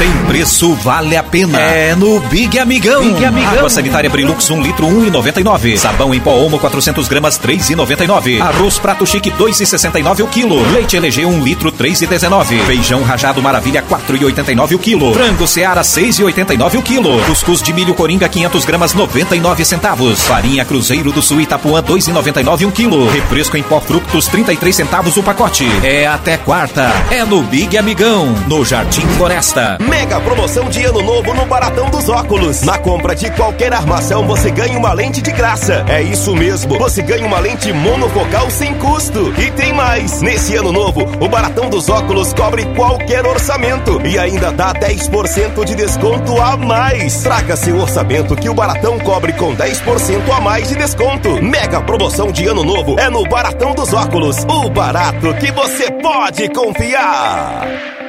Tem preço, vale a pena. É no Big Amigão. Big Amigão. Água sanitária Brilux 1 litro 1,99. Sabão em pó Omo 400 gramas 3,99. Arroz prato chique 2,69 o quilo. Leite LG 1 litro 3,19. Feijão rajado Maravilha 4,89 o quilo. Frango Seara 6,89 o quilo. Cuscuz de milho Coringa 500 gramas 99 centavos. Farinha Cruzeiro do Sul Itapuã 2,99 um quilo. Refresco em pó Fructos 33 centavos o pacote. É até quarta. É no Big Amigão, no Jardim Floresta. Mega promoção de ano novo no Baratão dos Óculos. Na compra de qualquer armação, você ganha uma lente de graça. É isso mesmo, você ganha uma lente monofocal sem custo. E tem mais! Nesse ano novo, o Baratão dos Óculos cobre qualquer orçamento e ainda dá 10% de desconto a mais. Traga seu orçamento que o Baratão cobre com 10% a mais de desconto. Mega promoção de ano novo é no Baratão dos Óculos. O barato que você pode confiar.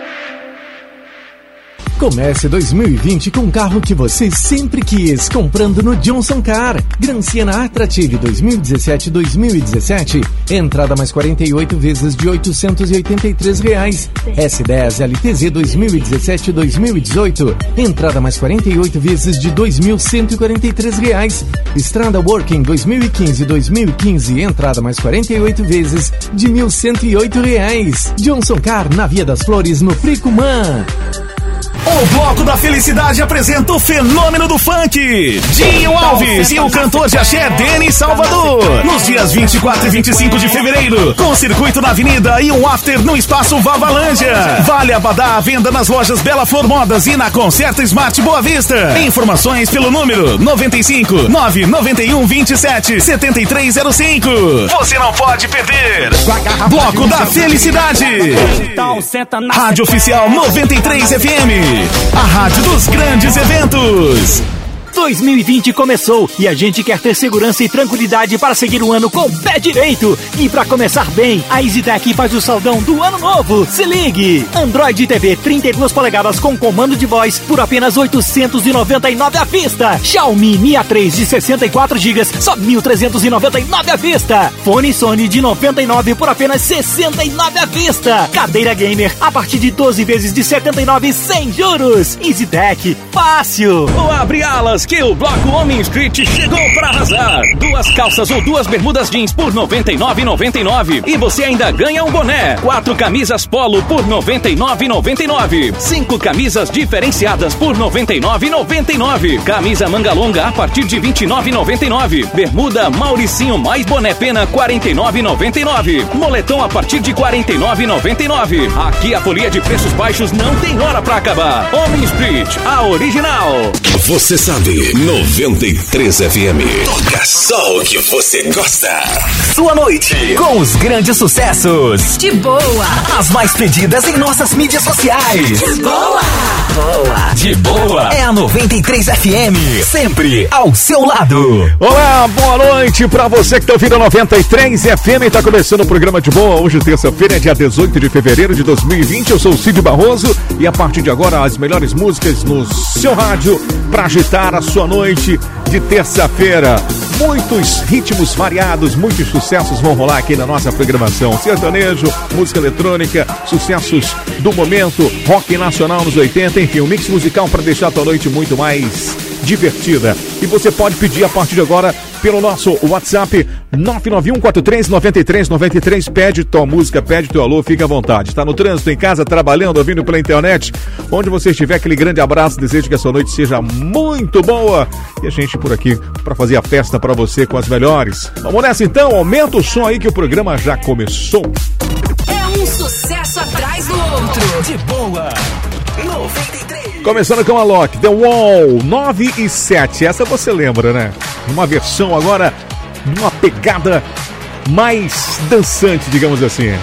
Comece 2020 com o carro que você sempre quis, comprando no Johnson Car. Gran Siena Attractive 2017-2017. Entrada mais 48 vezes de 883 reais. S10 LTZ 2017-2018. Entrada mais 48 vezes de 2.143 reais. Estrada Working 2015-2015. Entrada mais 48 vezes de 1.108 reais. Johnson Car na Via das Flores no Fricumã. O Bloco da Felicidade apresenta o fenômeno do funk. Dinho Alves e o cantor de axé Denis Salvador. Nos dias 24 e 25 de fevereiro, com circuito na Avenida e um after no Espaço Vavalândia. Vale Abadá à venda nas lojas Bela Flor Modas e na Concerta Smart Boa Vista. Informações pelo número 95 991 27 7305. Você não pode perder. Bloco da Felicidade. Rádio Oficial 93 FM. A rádio dos grandes eventos. 2020 começou e a gente quer ter segurança e tranquilidade para seguir o ano com o pé direito. E para começar bem, a EasyTech faz o saldão do ano novo. Se ligue! Android TV 32 polegadas com comando de voz por apenas 899 à vista. Xiaomi Mi A3 de 64 GB só 1399 à vista. Fone Sony de 99 por apenas 69 à vista. Cadeira gamer a partir de 12 vezes de 79 sem juros. EasyTech, fácil. Ou abre alas que o Bloco Homem Street chegou para arrasar. Duas calças ou duas bermudas jeans por 99,99 e você ainda ganha um boné. Quatro camisas polo por 99,99. Cinco camisas diferenciadas por 99,99. Camisa manga longa a partir de 29,99. Bermuda Mauricinho mais boné pena 49,99. Moletom a partir de 49,99. Aqui a folia de preços baixos não tem hora para acabar. Homem Street, a original. Você sabe, 93 FM. Toca só o que você gosta. Sua noite com os grandes sucessos. De boa. As mais pedidas em nossas mídias sociais. De boa. Boa. De boa. É a 93 FM. Sempre ao seu lado. Olá, boa noite pra você que tá ouvindo a 93 FM. Tá começando o programa de boa. Hoje, terça-feira, dia 18 de fevereiro de 2020. Eu sou o Cid Barroso e a partir de agora, as melhores músicas no seu rádio pra agitar a sua noite de terça-feira. Muitos ritmos variados, muitos sucessos vão rolar aqui na nossa programação. Sertanejo, música eletrônica, sucessos do momento, rock nacional nos 80, enfim, um mix musical para deixar a tua noite muito mais divertida. E você pode pedir a partir de agora pelo nosso WhatsApp 991439393. Pede tua música, pede teu alô, fica à vontade. Está no trânsito, em casa, trabalhando, ouvindo pela internet. Onde você estiver, aquele grande abraço. Desejo que a sua noite seja muito boa. E a gente por aqui para fazer a festa para você com as melhores. Vamos nessa então, aumenta o som aí que o programa já começou. É um sucesso atrás do outro. De boa. 93. Começando com a Loki, The Wall 9 e 7. Essa você lembra, né? Uma versão agora, numa pegada mais dançante, digamos assim.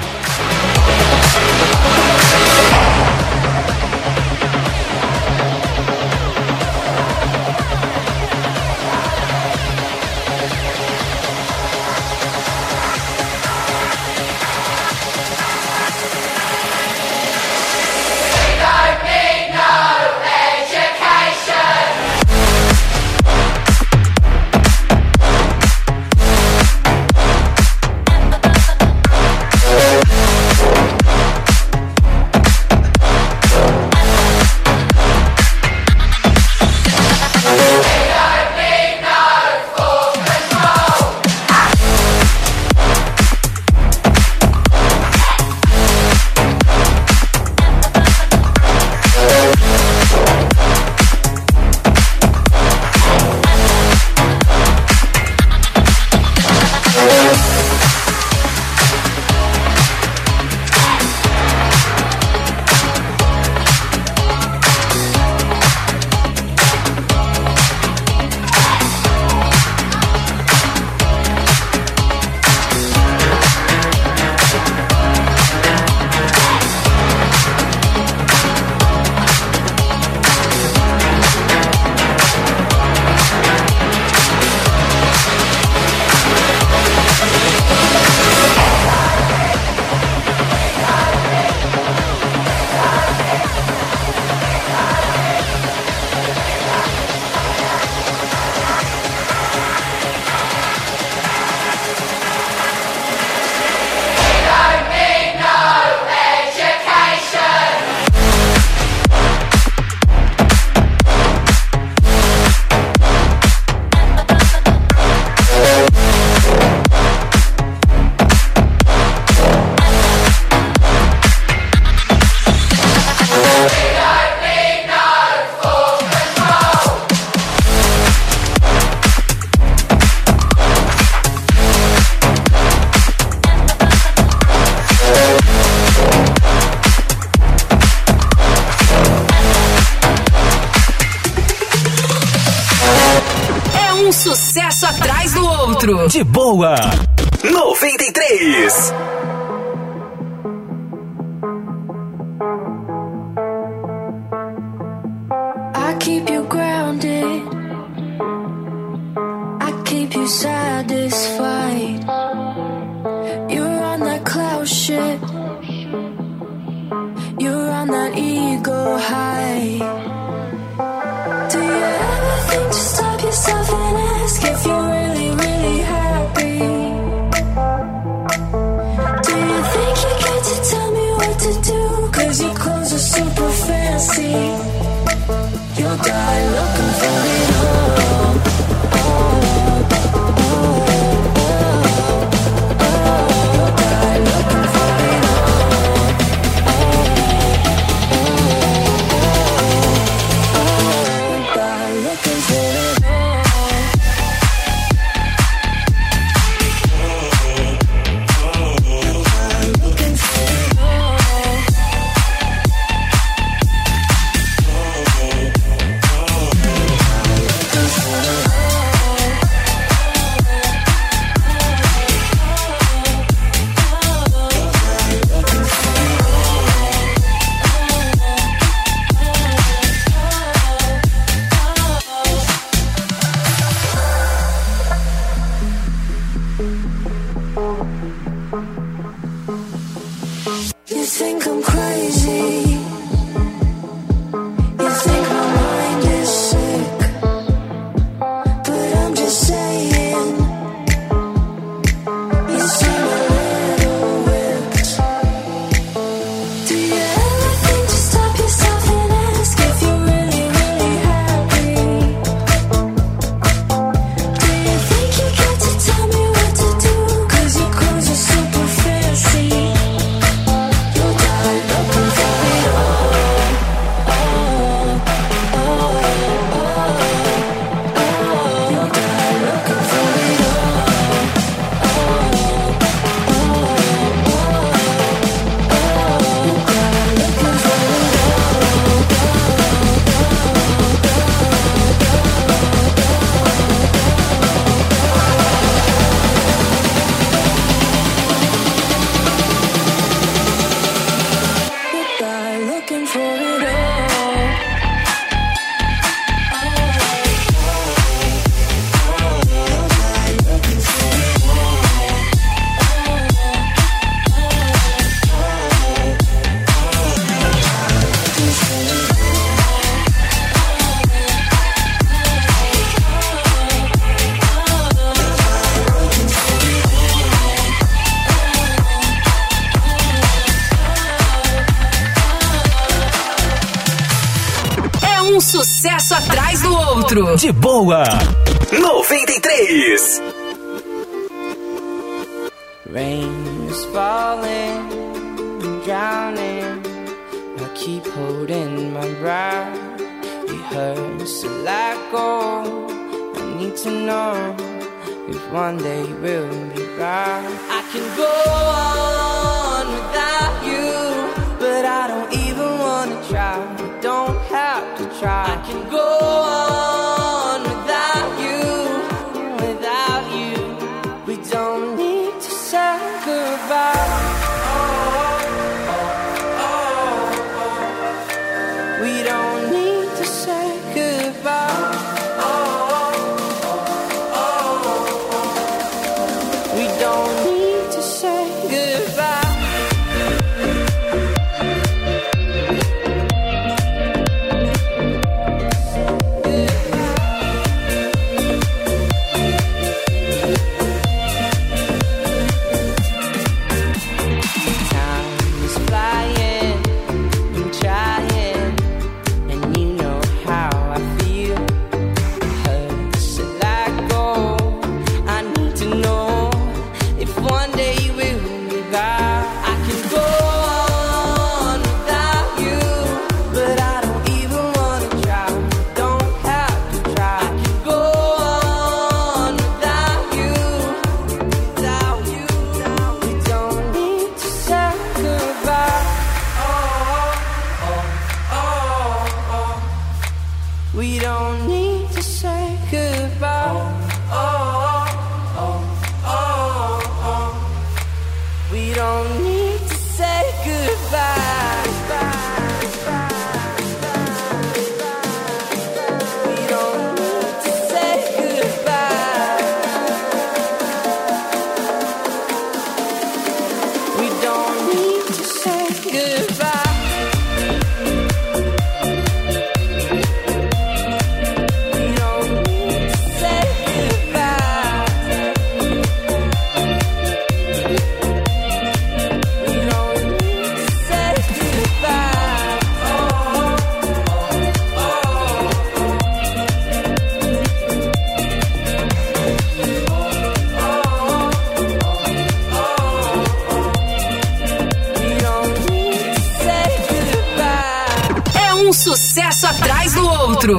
De boa.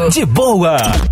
De boa.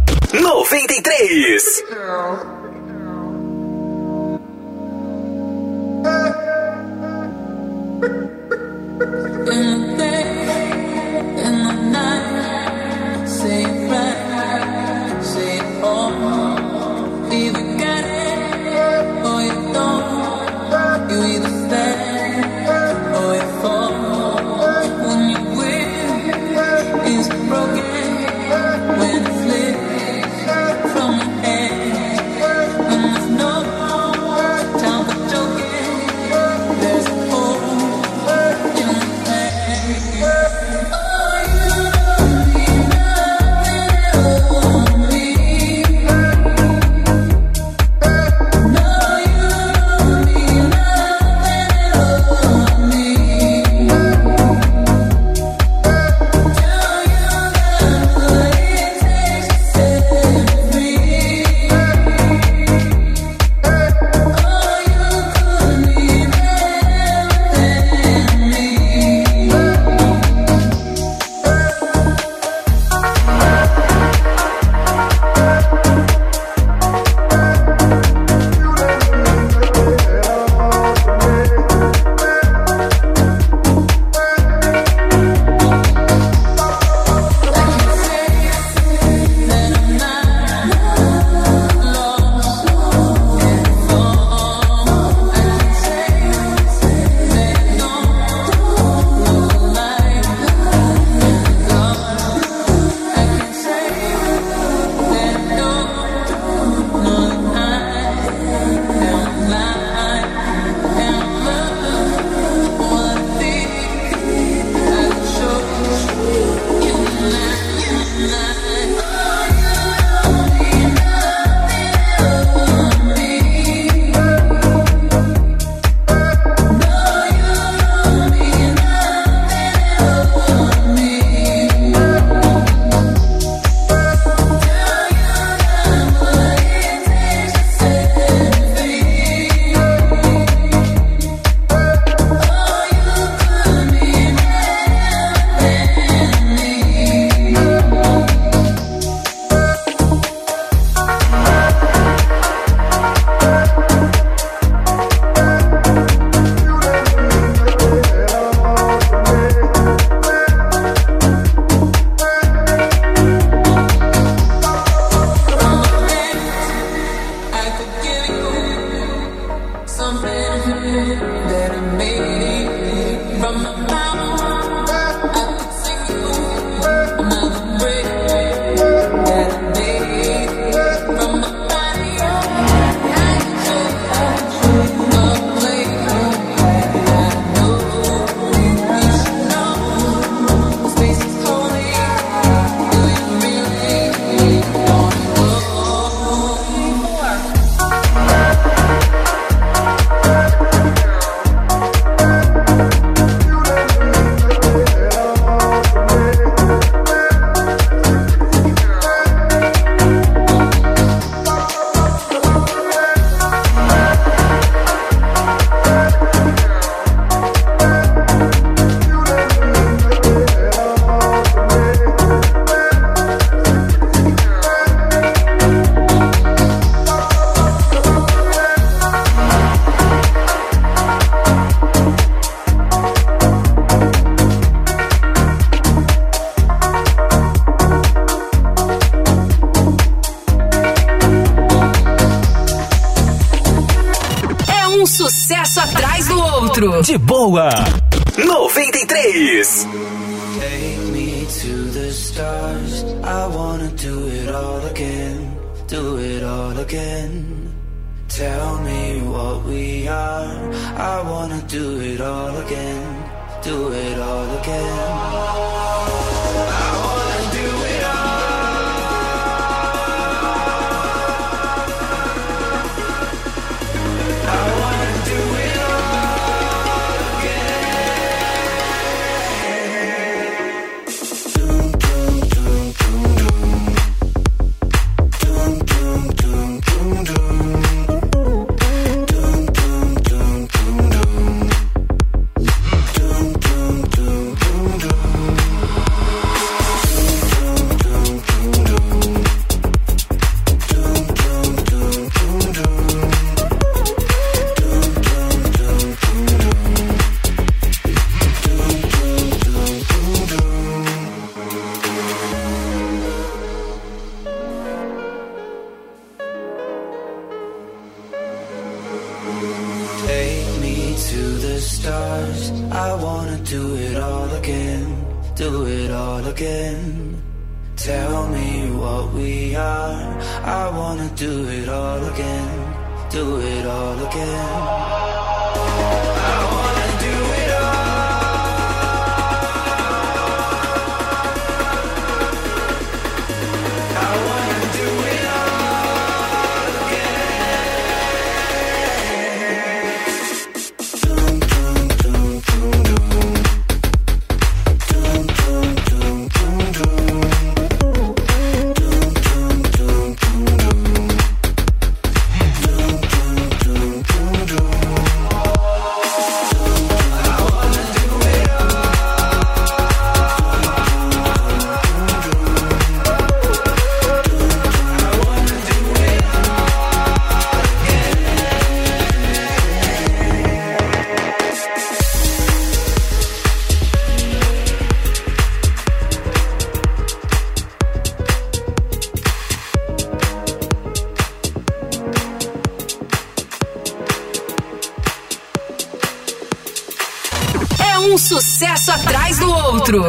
Again. Tell me what we are. I wanna do it all again. Do it all again.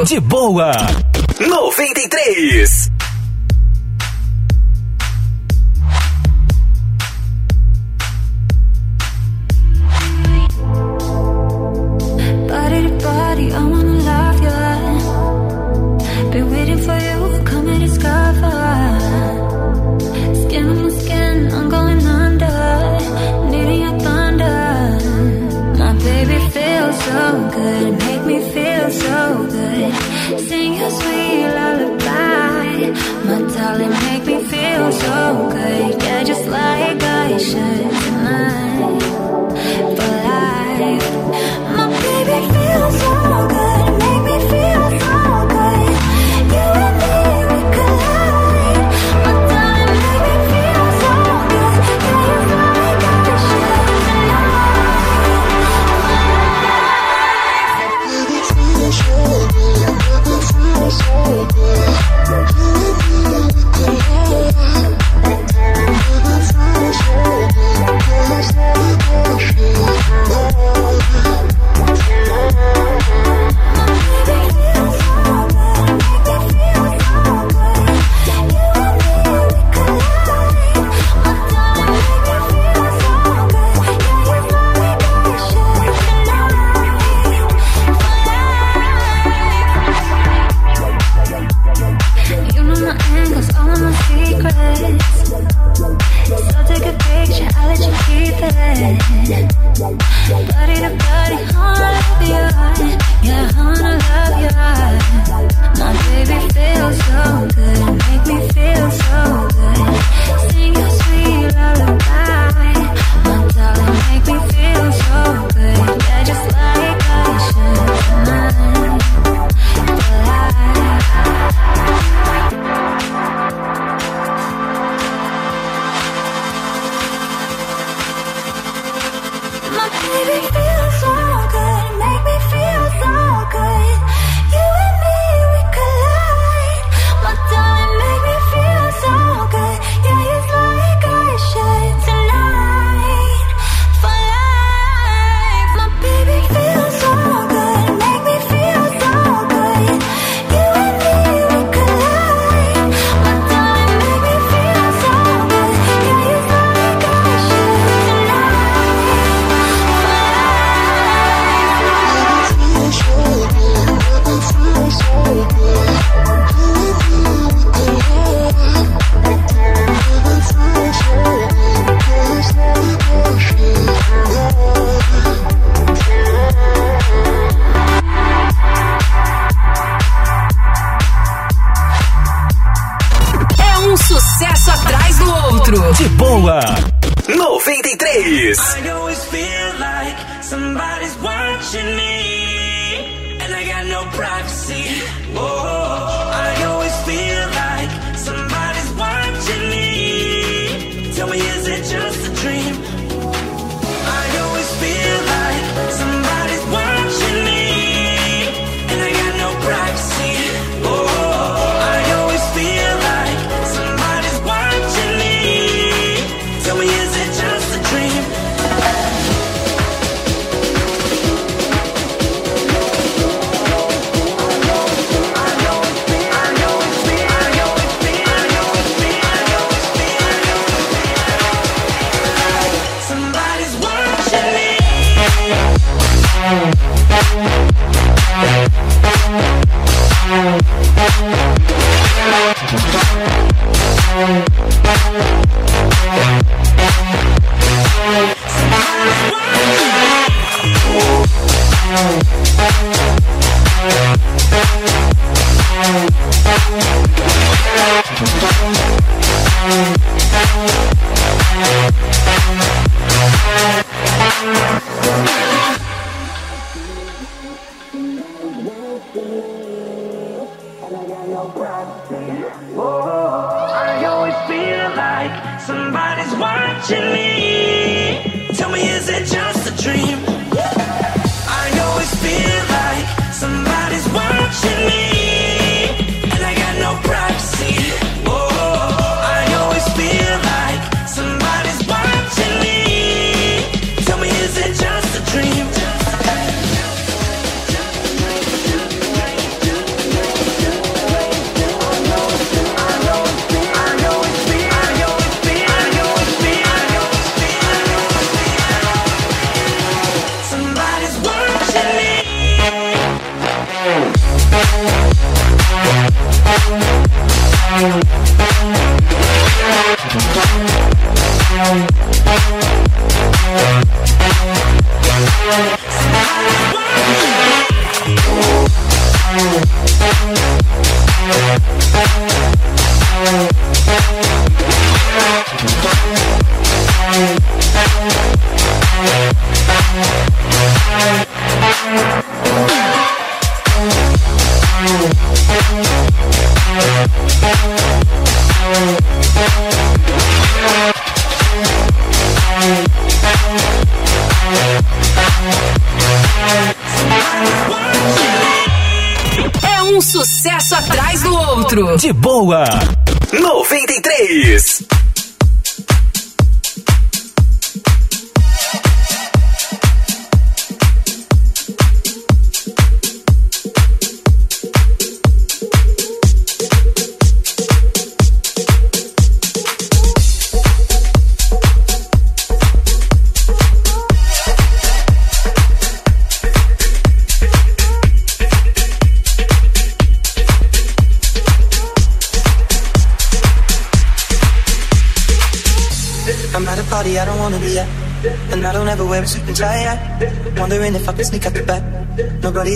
De boa.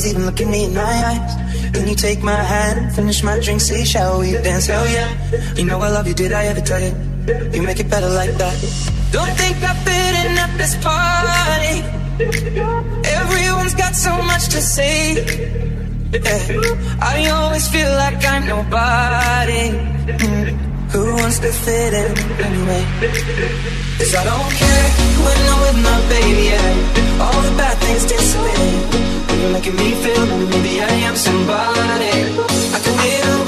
crazy, then look at me in my eyes. Then you take my hand, finish my drink, say, shall we dance? Hell yeah. You know I love you, did I ever tell you? You make it better like that. Don't think I fit in at this party. Everyone's got so much to say. Yeah. I always feel like I'm nobody. Mm. Who wants to fit in anyway? Cause I don't care when I'm with my baby, yeah. All the bad things disappear making me feel maybe I am somebody. I can live.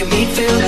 you meet Phil.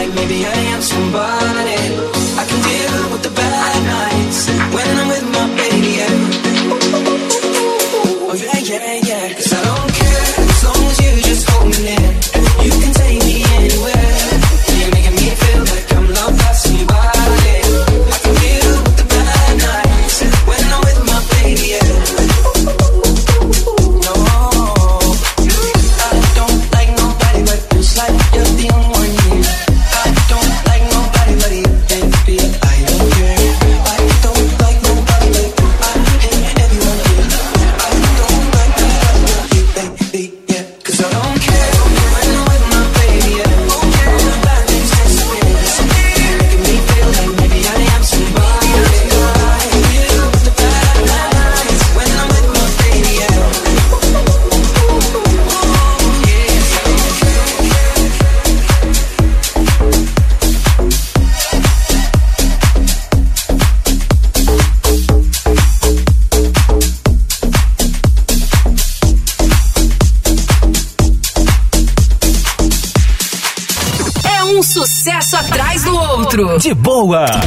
Wow.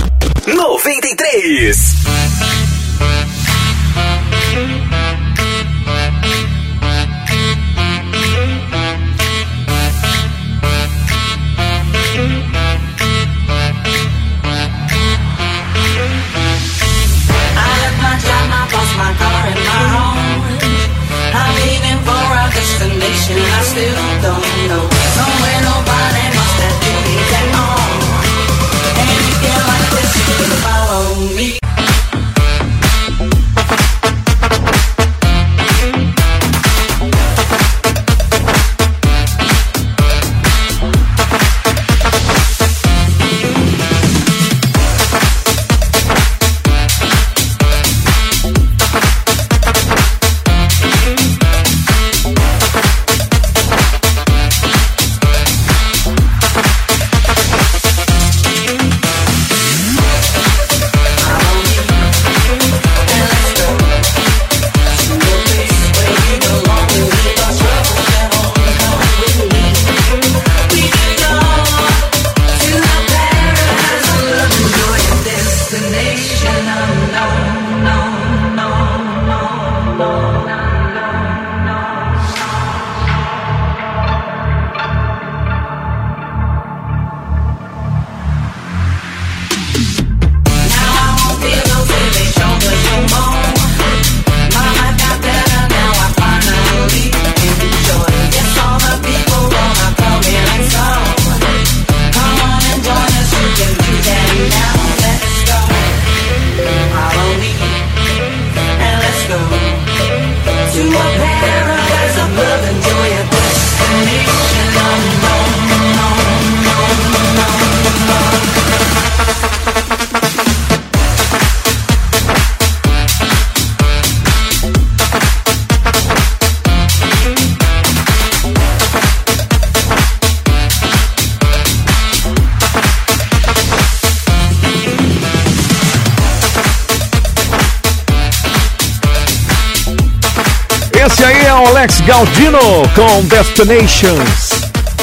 Galdino com Destinations.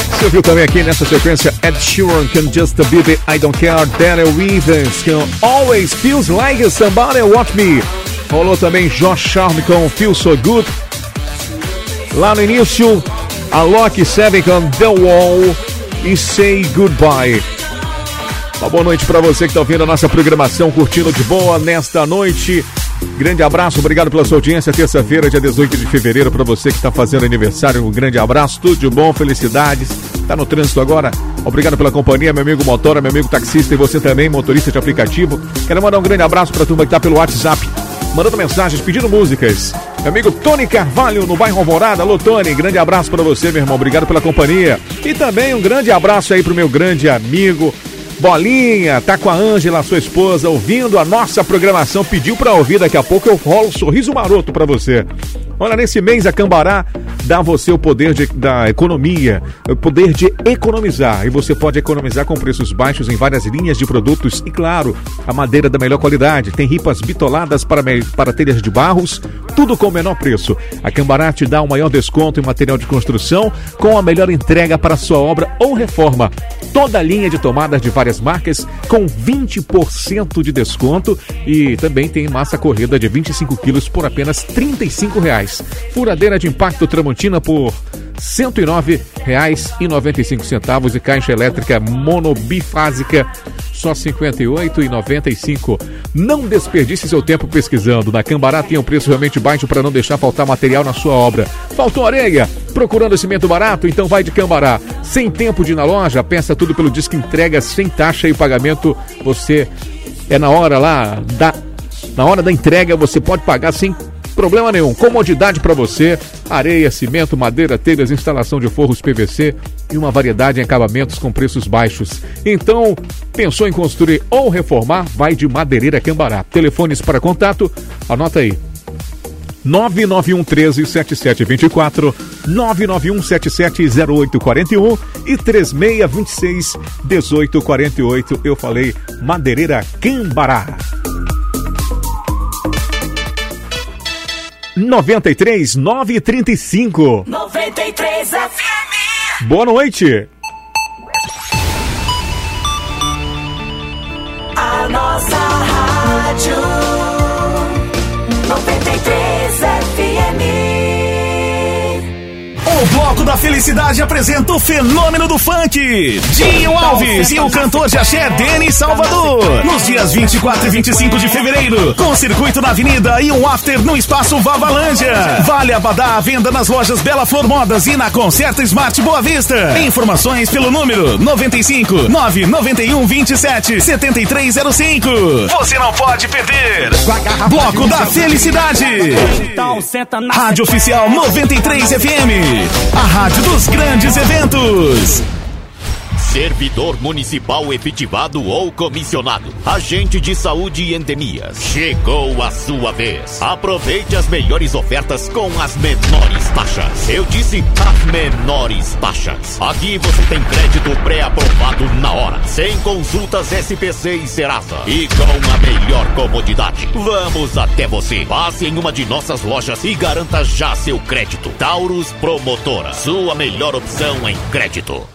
Você viu também aqui nessa sequência Ed Sheeran com Just a Baby, I Don't Care, Daryl Evans com Always Feels Like Somebody Watch Me. Rolou também Josh Charme com Feel So Good. Lá no início, a Loki 7 com The Wall e Say Goodbye. Uma boa noite para você que está ouvindo a nossa programação, curtindo de boa nesta noite. Grande abraço, obrigado pela sua audiência. Terça-feira, dia 18 de fevereiro, para você que está fazendo aniversário, um grande abraço, tudo de bom, felicidades. Está no trânsito agora? Obrigado pela companhia, meu amigo motora, meu amigo taxista e você também, motorista de aplicativo. Quero mandar um grande abraço para a turma que está pelo WhatsApp, mandando mensagens, pedindo músicas. Meu amigo Tony Carvalho, no bairro Alvorada. Alô, Tony, grande abraço para você, meu irmão. Obrigado pela companhia. E também um grande abraço aí pro meu grande amigo Bolinha, tá com a Ângela, sua esposa, ouvindo a nossa programação. Pediu pra ouvir, daqui a pouco eu rolo um sorriso maroto pra você. Olha, nesse mês a Cambará dá a você o poder de- da economia, o poder de economizar. E você pode economizar com preços baixos em várias linhas de produtos. E claro, a madeira da melhor qualidade. Tem ripas bitoladas para, para telhas de barros, tudo com o menor preço. A Cambará te dá o maior desconto em material de construção com a melhor entrega para sua obra ou reforma. Toda a linha de tomadas de várias marcas com 20% de desconto e também tem massa corrida de 25 quilos por apenas 35 reais. Furadeira de impacto Tramontina por R$ 109,95 e caixa elétrica monobifásica só R$ 58,95. Não desperdice seu tempo pesquisando. Na Cambará tem um preço realmente baixo para não deixar faltar material na sua obra. Faltou areia? Procurando cimento barato? Então vai de Cambará. Sem tempo de ir na loja, peça tudo pelo Disque Entrega, sem taxa e pagamento. Você é na hora lá da na hora da entrega você pode pagar sem problema nenhum. Comodidade para você: areia, cimento, madeira, telhas, instalação de forros PVC e uma variedade em acabamentos com preços baixos. Então, pensou em construir ou reformar? Vai de Madeireira Cambará. Telefones para contato, anota aí. 991 13 7724, 991 77 0841 e 3626 1848. Eu falei Madeireira Cambará. 93 935. 93 FM. Boa noite. A nossa rádio 93 FM. O bloco da Felicidade apresenta o fenômeno do funk. Dinho Alves e o cantor de axé Denis Salvador. Nos dias 24 e 25 de fevereiro, com circuito na avenida e um after no espaço Vavalândia. Vale Abadá à venda nas lojas Bela Flor Modas e na Concerta Smart Boa Vista. Informações pelo número 95 991 27 7305. Você não pode perder. Bloco da Felicidade. Então Rádio Oficial 93 FM. A rádio dos grandes eventos. Servidor municipal efetivado ou comissionado. Agente de saúde e endemias. Chegou a sua vez. Aproveite as melhores ofertas com as menores taxas. Eu disse as menores taxas. Aqui você tem crédito pré-aprovado na hora. Sem consultas SPC e Serasa. E com a melhor comodidade. Vamos até você. Passe em uma de nossas lojas e garanta já seu crédito. Taurus Promotora. Sua melhor opção em crédito.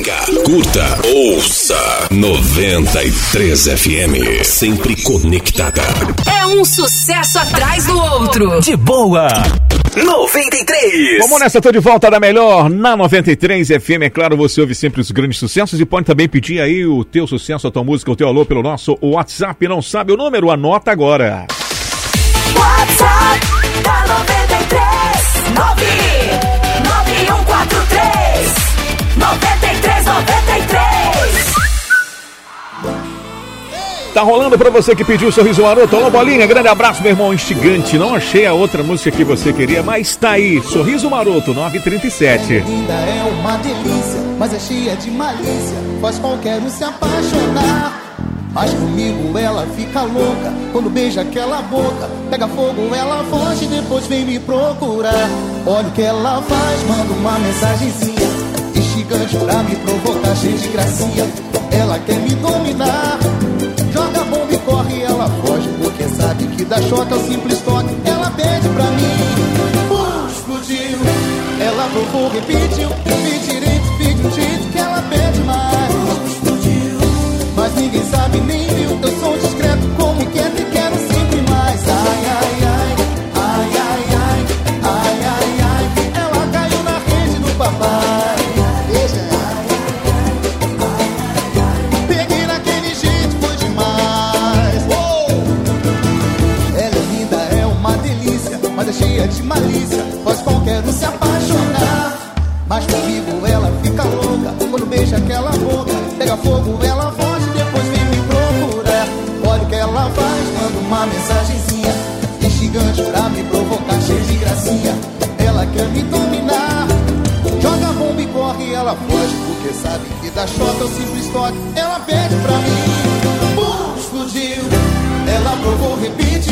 Siga, curta, ouça 93 FM, sempre conectada. É um sucesso atrás do outro. De boa. 93. Vamos nessa, tô de volta da melhor na 93 FM. É claro, você ouve sempre os grandes sucessos e pode também pedir aí o teu sucesso, a tua música, o teu alô pelo nosso WhatsApp. Não sabe o número? Anota agora. WhatsApp da 93 99143 93 93 Tá rolando pra você que pediu o sorriso maroto. Alô, bolinha, grande abraço, meu irmão instigante. Não achei a outra música que você queria, mas tá aí. Sorriso maroto, 937. Linda é uma delícia, mas é cheia de malícia, faz qualquer um se apaixonar. Mas comigo ela fica louca, quando beija aquela boca, pega fogo, ela foge, depois vem me procurar. Olha o que ela faz, manda uma mensagenzinha, instigante pra me provocar, cheia de gracinha. Ela quer me dominar, joga bomba e corre, ela foge, porque sabe que dá choque ao simples toque. Ela pede pra mim, explodiu. Ela provou, repetiu, pedi direito, pedi um que ela pede mais. Mas ninguém sabe nem é cheia de malícia. Faz qualquer um se apaixonar. Mas comigo ela fica louca quando beija aquela boca. Pega fogo, ela foge, depois vem me procurar. Olha o que ela faz, manda uma mensagenzinha. Instigante pra me provocar, cheia de gracinha. Ela quer me dominar. Joga bomba e corre, ela foge, porque sabe que dá choque ao simples toque. Ela pede pra mim, pum, explodiu. Ela provou, repetiu,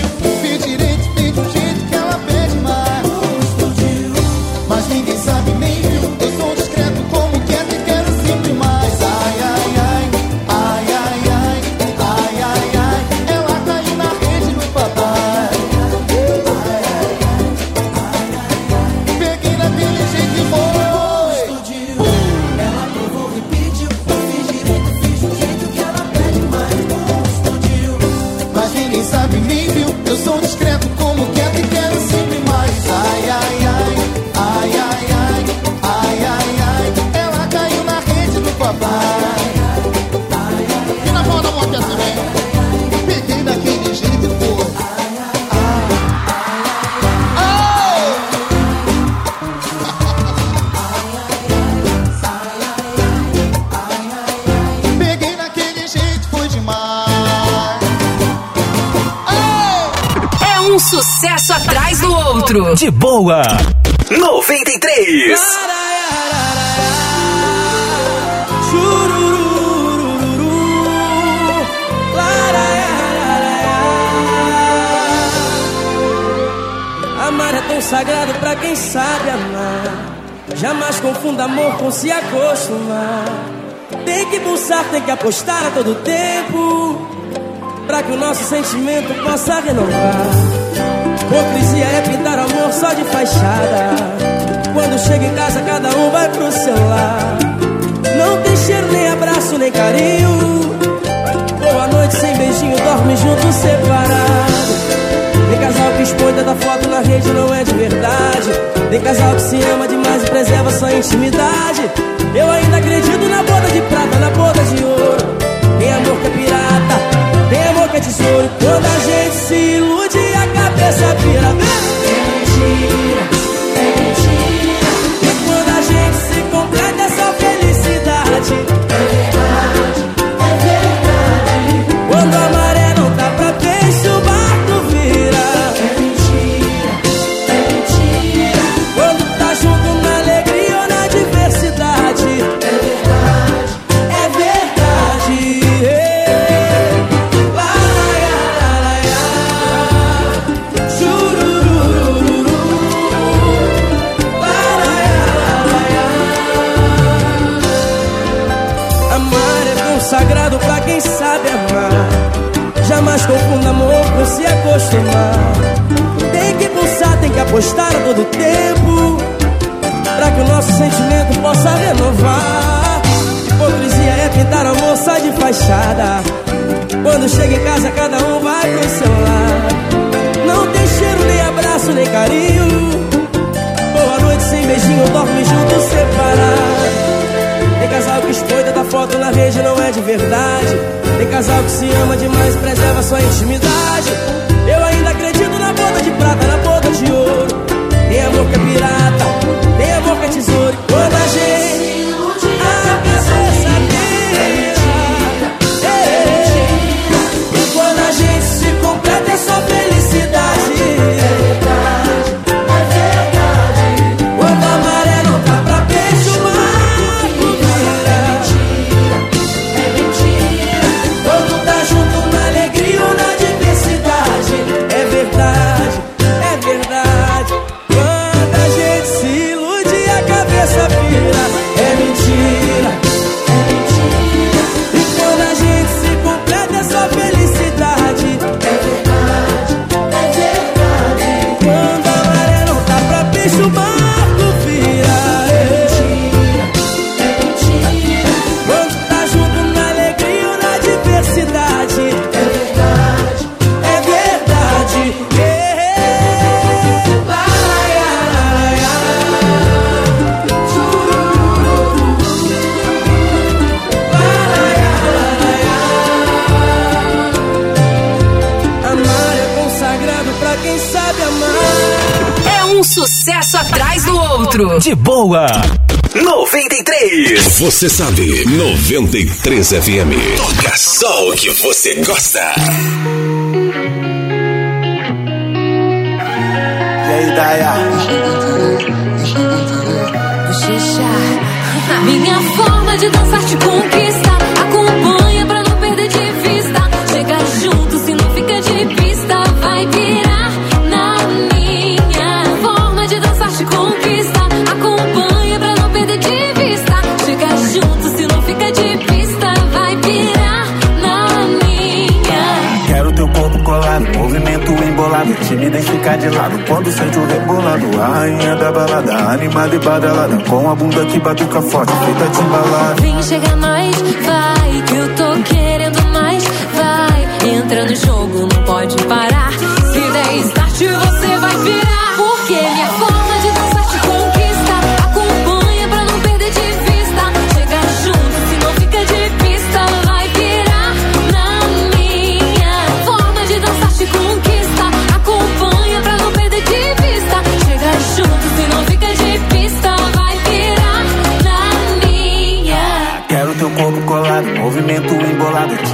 outro. De boa. 93. Amar é tão sagrado pra quem sabe amar. Jamais confunda amor com se acostumar. Tem que pulsar, tem que apostar a todo tempo. Pra que o nosso sentimento possa renovar. Hipocrisia é pintar amor só de fachada. Quando chega em casa, cada um vai pro seu lar. Não tem cheiro, nem abraço, nem carinho. Boa noite sem beijinho, dorme junto separado. Tem casal que expõe tanta foto na rede, não é de verdade. Tem casal que se ama demais e preserva sua intimidade. Eu ainda acredito na boda de prata, na boda de ouro. Tem amor que é pirata, é tesouro. Quando a gente se ilude, a cabeça vira. Mentira. Tem que pulsar, tem que apostar a todo tempo. Pra que o nosso sentimento possa renovar. Hipocrisia é pintar a moça de fachada. Quando chega em casa, cada um vai pro seu lado. Não tem cheiro, nem abraço, nem carinho. Boa noite sem beijinho, dorme junto, separado. Tem casal que escolha da foto na rede, não é de verdade. Tem casal que se ama demais, preserva sua intimidade. Prata, na boda de ouro. Tem amor que é pirata, tem amor que é tesouro. Quando a gente outro. De boa. 93. Você sabe, 93 FM. Toca só o que você gosta. E aí, Daya? Minha forma de dançar te conquista. Embolado, timidez ficar de lado. Quando sente o rebolado, a rainha da balada, animada e badalada. Com a bunda que batuca forte, feita de embalada. Vem chegar mais, vai, que eu tô querendo mais, vai. Entra no jogo, não pode parar.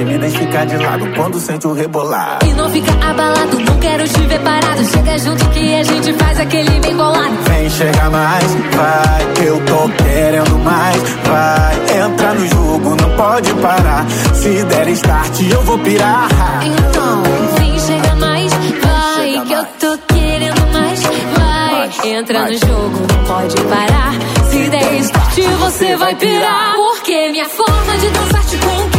Timidez ficar de lado. Quando sente o rebolar. E não fica abalado, não quero te ver parado. Chega junto que a gente faz aquele bem bolado. Vem chegar mais, vai, que eu tô querendo mais, vai. Entra no jogo, não pode parar. Se der start, eu vou pirar. Então, vem chegar mais, vai, que eu tô querendo mais, vai. Entra no jogo, não pode parar. Se der start, você vai pirar. Porque minha forma de dançar te conquista.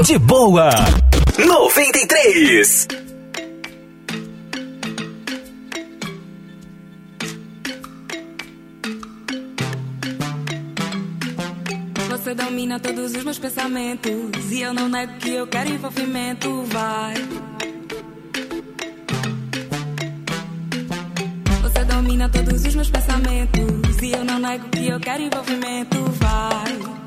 De boa. 93. Você domina todos os meus pensamentos. E eu não nego que eu quero envolvimento. Vai. Você domina todos os meus pensamentos. E eu não nego que eu quero envolvimento. Vai.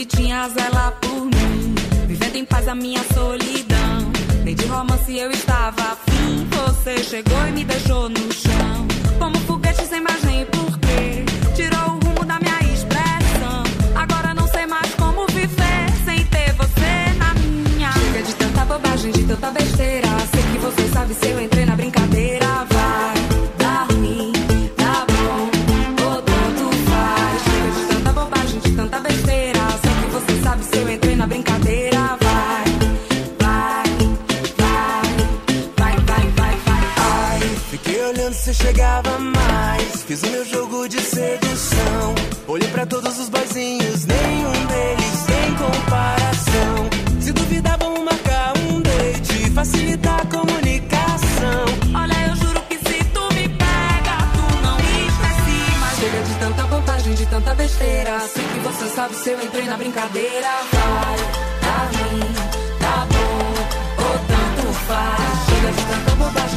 Tão bonitinha, zela por mim. Vivendo em paz a minha solidão. Nem de romance eu estava afim. Você chegou e me deixou no chão. Como foguete sem mais nem porquê. Tirou o rumo da minha expressão. Agora não sei mais como viver sem ter você na minha. Chega de tanta bobagem, de tanta besteira. Sei que você sabe se eu entrei na brincadeira. Fiz o meu jogo de sedução. Olhei pra todos os boizinhos, nenhum deles tem comparação. Se duvidar, vamos marcar um date, facilitar a comunicação. Olha, eu juro que se tu me pega, tu não esquece mais. Chega de tanta bobagem, de tanta besteira. Sei que você sabe se eu entrei na brincadeira. Vai, tá ruim, tá bom, ou tanto faz. Chega de tanta bobagem,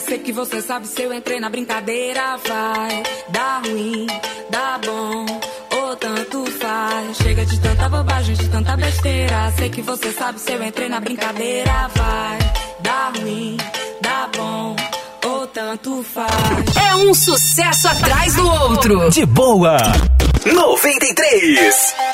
Sei que você sabe se eu entrei na brincadeira. Vai dar ruim, dá bom, ou tanto faz. Chega de tanta bobagem, de tanta besteira. Sei que você sabe se eu entrei na brincadeira. Vai dar ruim, dá bom, ou tanto faz. É um sucesso atrás do outro. De boa. 93.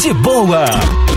De boa.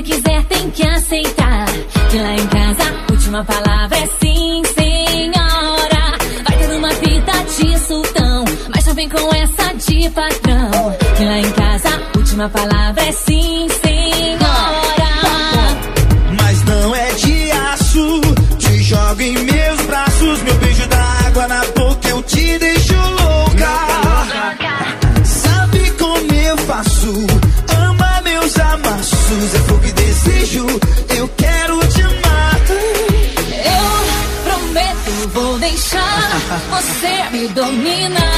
Você quiser, tem que aceitar. Que lá em casa, última palavra é sim, senhora. Vai ter uma fita de sultão. Mas não vem com essa de patrão. Que lá em casa, última palavra é sim, dominar.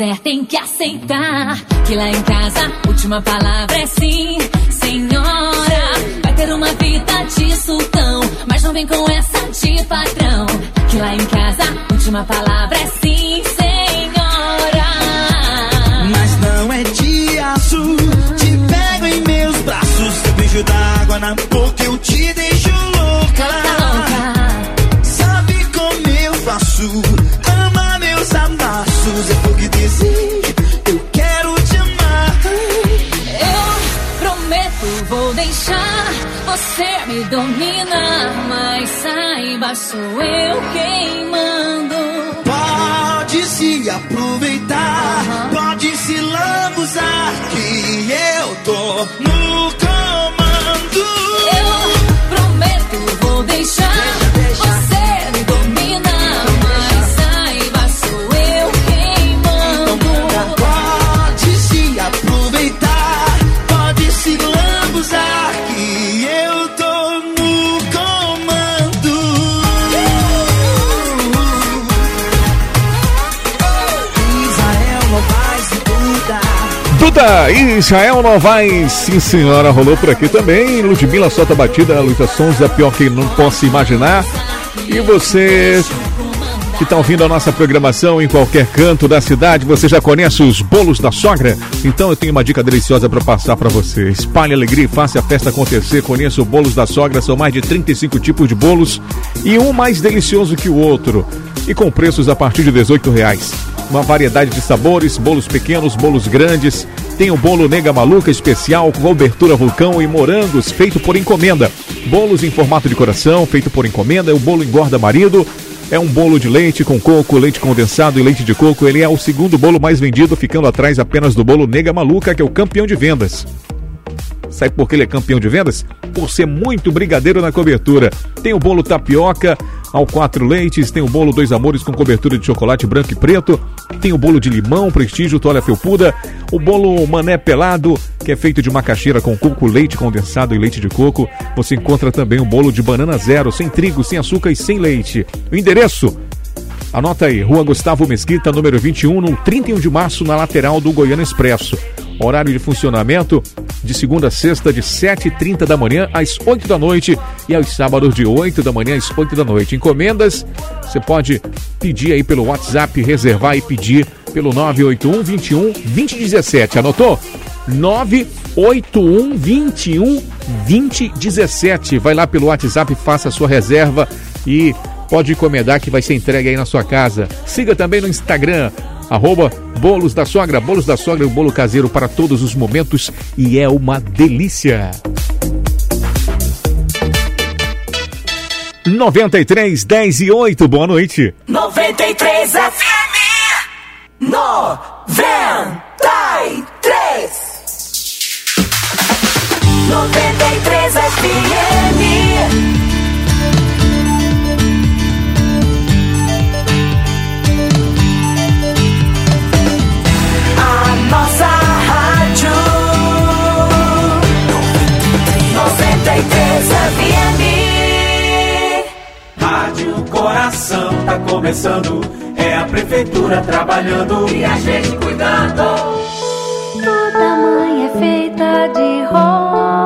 Quiser, tem que aceitar. Que lá em casa, última palavra Israel Novaes, sim senhora, rolou por aqui também. Ludmilla solta a batida, Luísa Sons é pior que não posso imaginar. E você que está ouvindo a nossa programação em qualquer canto da cidade, você já conhece os bolos da sogra? Então eu tenho uma dica deliciosa para passar para você. Espalhe alegria e faça a festa acontecer. Conheça o Bolos da Sogra, são mais de 35 tipos de bolos e um mais delicioso que o outro. E com preços a partir de 18 reais. Uma variedade de sabores, bolos pequenos, bolos grandes. Tem o bolo Nega Maluca especial com cobertura vulcão e morangos feito por encomenda. Bolos em formato de coração, feito por encomenda. O bolo engorda marido. É um bolo de leite com coco, leite condensado e leite de coco. Ele é o segundo bolo mais vendido, ficando atrás apenas do bolo Nega Maluca, que é o campeão de vendas. Sabe por que ele é campeão de vendas? Por ser muito brigadeiro na cobertura. Tem o bolo tapioca ao quatro leites, tem o bolo dois amores com cobertura de chocolate branco e preto, tem o bolo de limão, prestígio, toalha felpuda, o bolo mané pelado, que é feito de macaxeira com coco, leite condensado e leite de coco. Você encontra também o bolo de banana zero, sem trigo, sem açúcar e sem leite. O endereço Anota aí, Rua Gustavo Mesquita, número 21, no 31 de março, na lateral do Goiânia Expresso. Horário de funcionamento de segunda a sexta, de 7h30 da manhã às 8 da noite e aos sábados de 8 da manhã às 8 da noite. Encomendas, você pode pedir aí pelo WhatsApp, reservar e pedir pelo 981 21 2017. Anotou? 981 21 2017. Vai lá pelo WhatsApp, faça a sua reserva e pode encomendar que vai ser entregue aí na sua casa. Siga também no Instagram, arroba Bolos da Sogra. Bolos da Sogra é o bolo caseiro para todos os momentos e é uma delícia. 93, 10 e 8, boa noite. 93 FM 93 93 FM Coração tá começando, é a prefeitura trabalhando e a gente cuidando. Toda mãe é feita de rosas.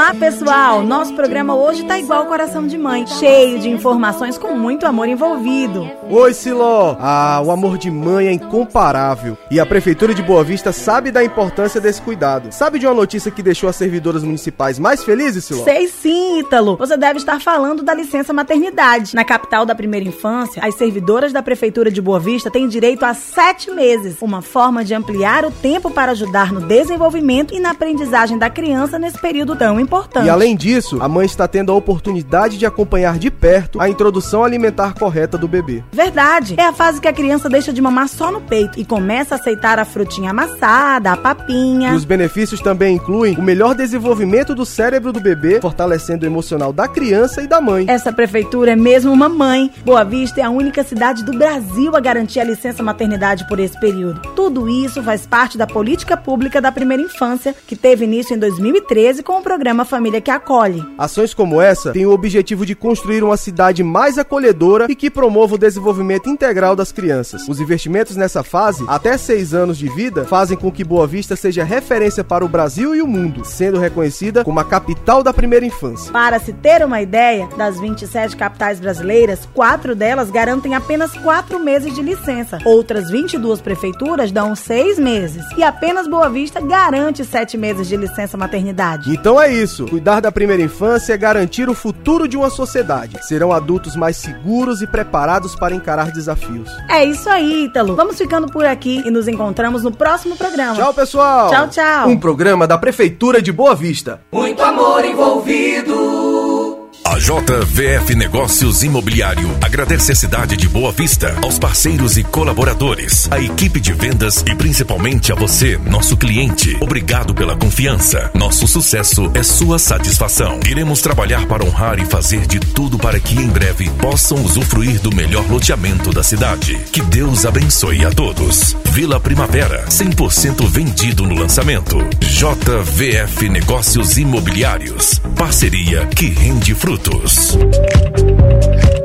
Olá, pessoal! Nosso programa hoje tá igual coração de mãe, cheio de informações com muito amor envolvido. Oi, Siló! Ah, o amor de mãe é incomparável. E a Prefeitura de Boa Vista sabe da importância desse cuidado. Sabe de uma notícia que deixou as servidoras municipais mais felizes, Siló? Sei sim, Ítalo. Você deve estar falando da licença maternidade. Na capital da primeira infância, as servidoras da Prefeitura de Boa Vista têm direito a sete meses, uma forma de ampliar o tempo para ajudar no desenvolvimento e na aprendizagem da criança nesse período tão importante. E além disso, a mãe está tendo a oportunidade de acompanhar de perto a introdução alimentar correta do bebê. Verdade. É a fase que a criança deixa de mamar só no peito e começa a aceitar a frutinha amassada, a papinha. E os benefícios também incluem o melhor desenvolvimento do cérebro do bebê, fortalecendo o emocional da criança e da mãe. Essa prefeitura é mesmo uma mãe. Boa Vista é a única cidade do Brasil a garantir a licença maternidade por esse período. Tudo isso faz parte da política pública da primeira infância, que teve início em 2013 com o programa Família que Acolhe. Ações como essa têm o objetivo de construir uma cidade mais acolhedora e que promova o desenvolvimento integral das crianças. Os investimentos nessa fase, até 6 anos de vida, fazem com que Boa Vista seja referência para o Brasil e o mundo, sendo reconhecida como a capital da primeira infância. Para se ter uma ideia, das 27 capitais brasileiras, quatro delas garantem apenas quatro meses de licença. Outras 22 prefeituras dão seis meses. E apenas Boa Vista garante sete meses de licença maternidade. Então é isso. Cuidar da primeira infância é garantir o futuro de uma sociedade. Serão adultos mais seguros e preparados para encarar desafios. É isso aí, Ítalo. Vamos ficando por aqui e nos encontramos no próximo programa. Tchau, pessoal. Tchau, tchau. Um programa da Prefeitura de Boa Vista. Muito amor envolvido A JVF Negócios Imobiliário agradece a cidade de Boa Vista, aos parceiros e colaboradores, a equipe de vendas e principalmente a você, nosso cliente. Obrigado pela confiança. Nosso sucesso é sua satisfação. Iremos trabalhar para honrar e fazer de tudo para que em breve possam usufruir do melhor loteamento da cidade. Que Deus abençoe a todos. Vila Primavera, 100% vendido no lançamento. JVF Negócios Imobiliários. Parceria que rende frutos.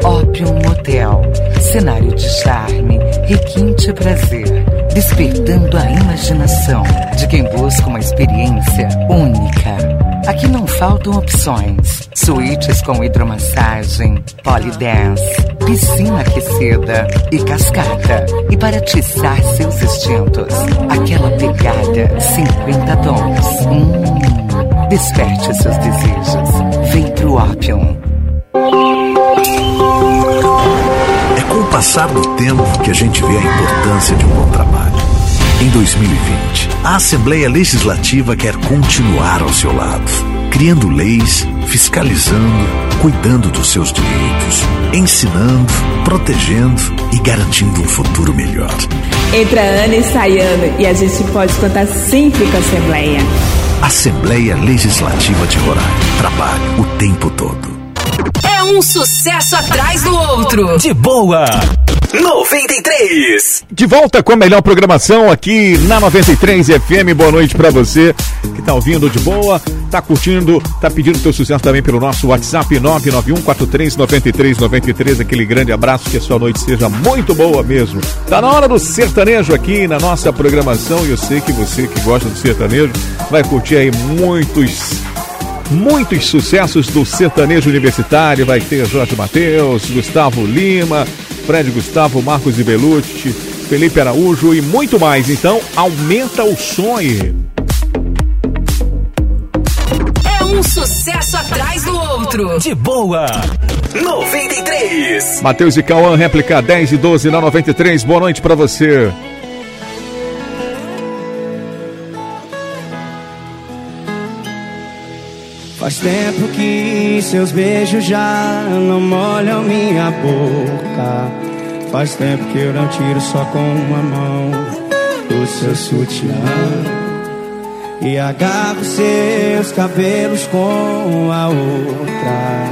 Opium Motel. Cenário de charme, requinte prazer. Despertando a imaginação de quem busca uma experiência única. Aqui não faltam opções. Suítes com hidromassagem, polidense, piscina aquecida e cascata. E para atiçar seus instintos, aquela pegada 50 tons. Hum, desperte seus desejos. Vem pro Opium. É com o passar do tempo que a gente vê a importância de um bom trabalho. Em 2020, a Assembleia Legislativa quer continuar ao seu lado, criando leis, fiscalizando, cuidando dos seus direitos, ensinando, protegendo e garantindo um futuro melhor. Entra Ana e sai Ana e a gente pode contar sempre com a Assembleia. Assembleia Legislativa de Roraima. Trabalho o tempo todo. É um sucesso atrás do outro. De boa. 93. De volta com a melhor programação aqui na 93 FM. Boa noite pra você que tá ouvindo de boa, tá curtindo, tá pedindo teu sucesso também pelo nosso WhatsApp 991439393. Aquele grande abraço, que a sua noite seja muito boa mesmo. Tá na hora do sertanejo aqui na nossa programação e eu sei que você que gosta do sertanejo vai curtir aí muitos muitos sucessos do sertanejo universitário. Vai ter Jorge Matheus, Gustavo Lima, Fred Gustavo, Marcos Ibelucci, Felipe Araújo e muito mais. Então, aumenta o aí. É um sucesso atrás do outro. De boa. 93. Matheus e Cauã, réplica 10 e 12 na 93. Boa noite pra você. Faz tempo que seus beijos já não molham minha boca. Faz tempo que eu não tiro só com uma mão o seu sutiã. E agarro seus cabelos com a outra.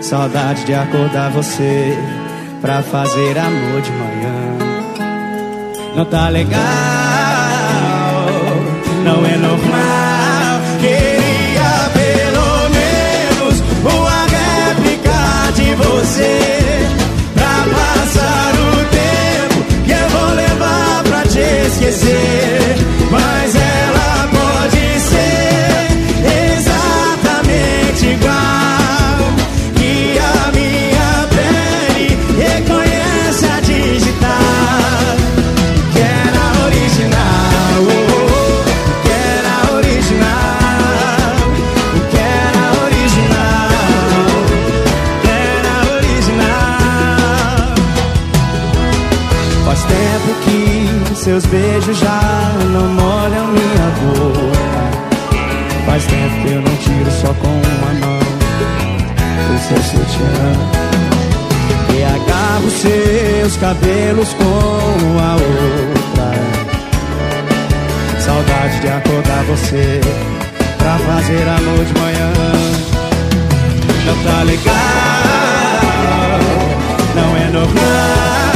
Saudade de acordar você pra fazer amor de manhã. Não tá legal, não é normal. Que Seus beijos já não molham minha boca. Faz tempo que eu não tiro só com uma mão. O seu sutiã E agarro seus cabelos com a outra. Saudade de acordar você Pra fazer amor de manhã. Não tá legal. Não é normal.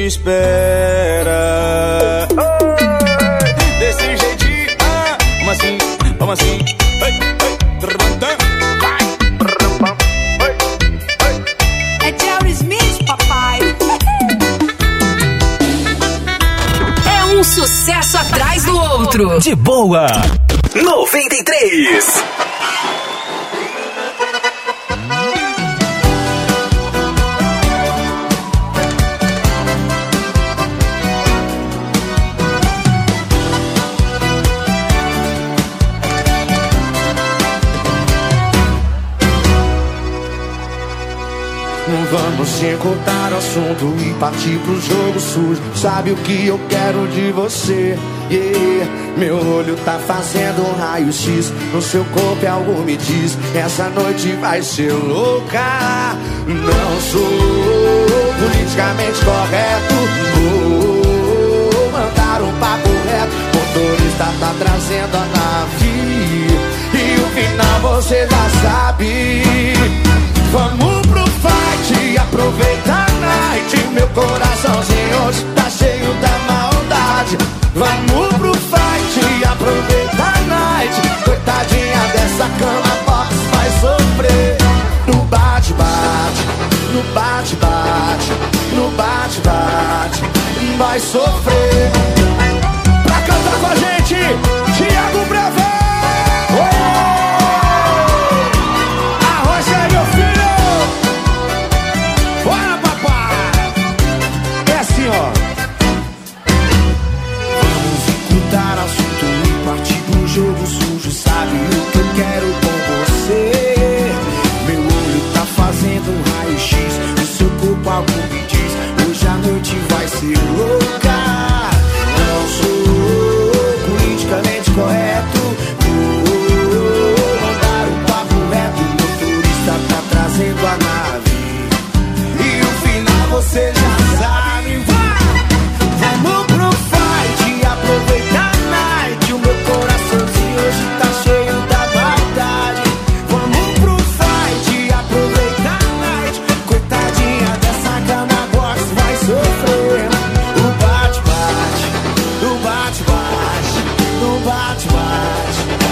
te espero. Partir pro jogo sujo. Sabe o que eu quero de você? Yeah. Meu olho tá fazendo um raio-x no seu corpo. Algo me diz: essa noite vai ser louca. Não sou politicamente correto. Vou mandar um papo reto. Motorista tá trazendo a nave. E o final você já sabe. Vamos aproveita a night. Meu coraçãozinho hoje tá cheio da maldade. Vamos pro fight, aproveita a night. Coitadinha dessa cama box vai sofrer. No bate bate, no bate bate, no bate bate, vai sofrer.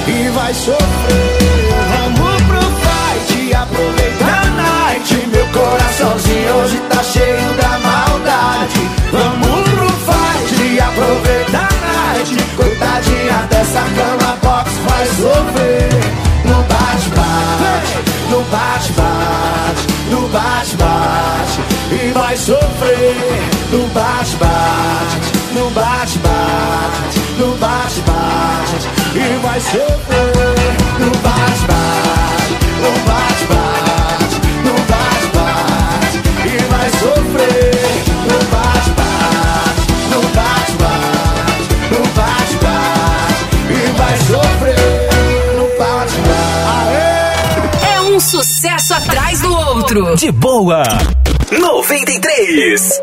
E vai sofrer. Vamos pro fight, aproveita a night. Meu coraçãozinho hoje tá cheio da maldade. Vamos pro fight, aproveita a night. Coitadinha dessa cama box vai sofrer. No bate-bate, no bate-bate, no bate-bate. E vai sofrer. No bate-bate, no bate-bate, no bate-bate. E vai sofrer. No bate-bate, no bate-bate, no bate-bate. E vai sofrer. No bate-bate, no bate-bate, no bate-bate. E vai sofrer. No bate-bate. É um sucesso atrás do outro. De boa. 93.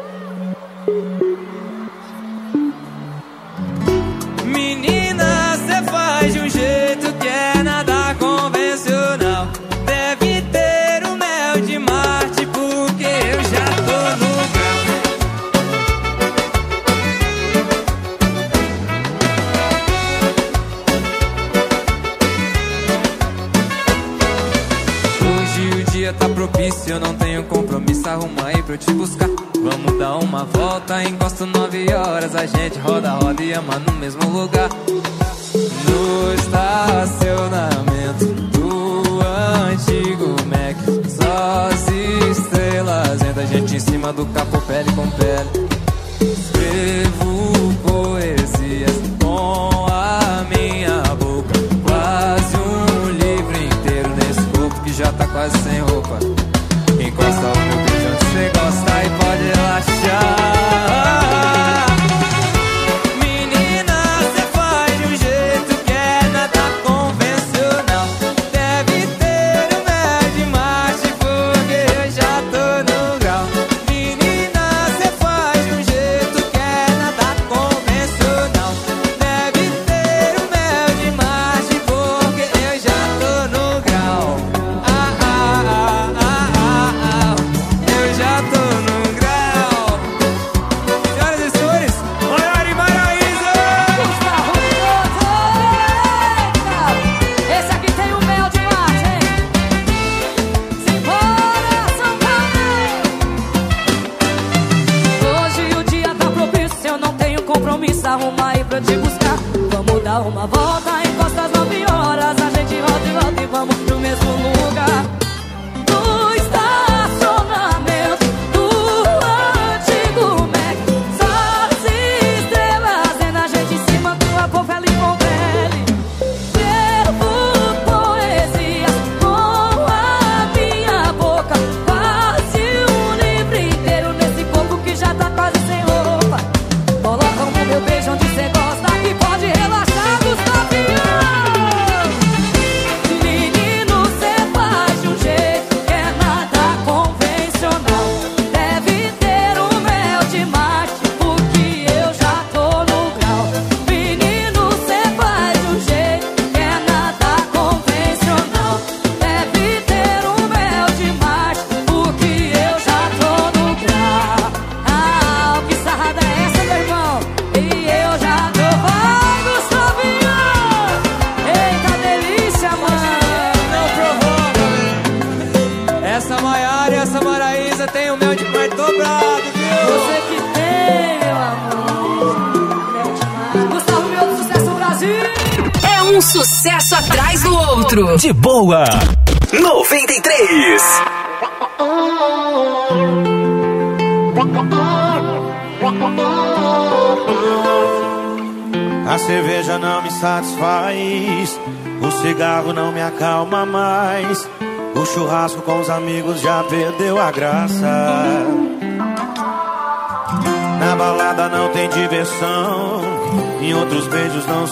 Arruma aí pra eu te buscar. Vamos dar uma volta, encosto nove horas. A gente roda, roda e ama no mesmo lugar. No estacionamento do antigo Mac. Só as estrelas, vendo a gente em cima do capô, pele com pele. Escrevo poesias com a minha boca. Quase um livro inteiro nesse corpo que já tá quase sem roupa.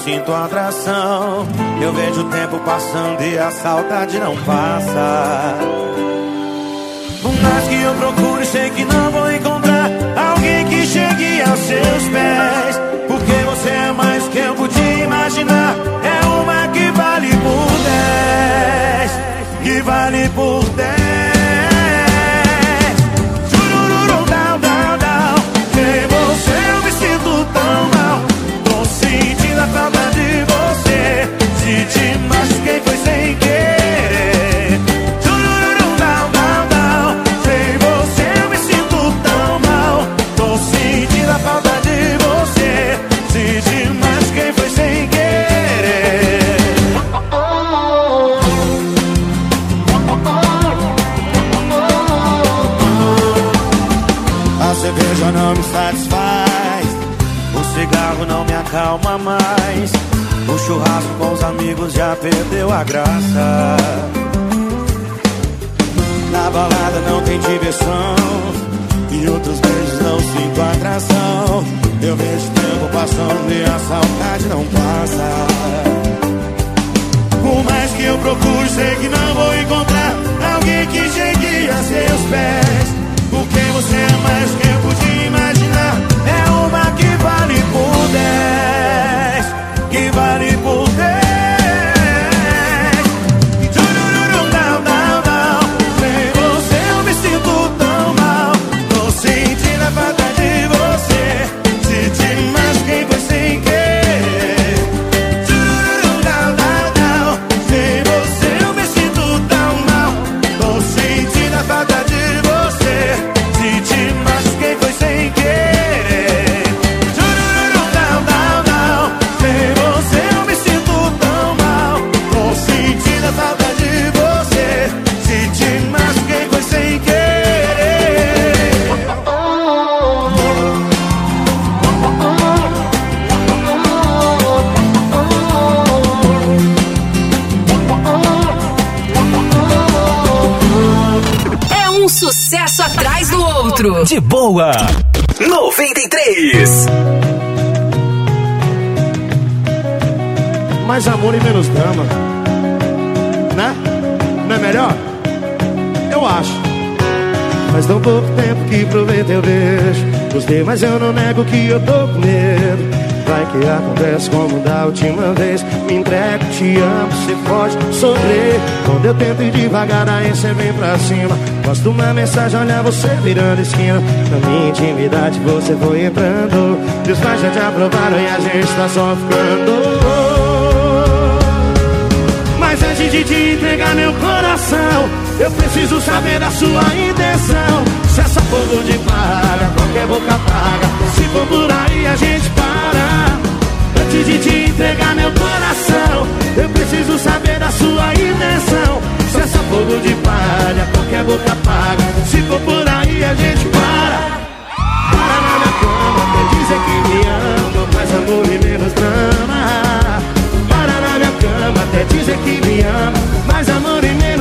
Sinto atração. Eu vejo o tempo passando e a saudade não passa. Mais que eu procure, sei que não vou encontrar alguém que chegue aos seus pés. Porque você é mais que eu podia imaginar. É uma que vale por dez. Que vale por dez. Acalma mais. O churrasco com os amigos já perdeu a graça. Na balada não tem diversão, e outros beijos não sinto atração. Eu vejo o tempo passando e a saudade não passa. Por mais que eu procure, sei que não vou encontrar alguém que chegue a seus pés. De boa. 93. Mais amor e menos drama. Né? Não é melhor? Eu acho. Faz tão pouco tempo que proveito eu vejo. Gostei, mas eu não nego que eu tô com medo. Vai que acontece como da última vez. Me entrego, te amo, você pode sofrer. Quando eu tento ir devagar, aí você vem pra cima. Posto uma mensagem, olha você virando esquina. Na minha intimidade você foi entrando. Meus pais já te aprovaram e a gente tá só ficando. Mas antes de te entregar meu coração, eu preciso saber da sua intenção. Se essa fogo de paga, qualquer boca paga. Se for por aí, a gente Antes de te entregar meu coração. Eu preciso saber da sua intenção. Se só fogo de palha, qualquer boca paga. Se for por aí, a gente para. Para na minha cama, até dizer que me ama. Mais amor e menos drama. Para na minha cama, até dizer que me ama. Mais amor e menos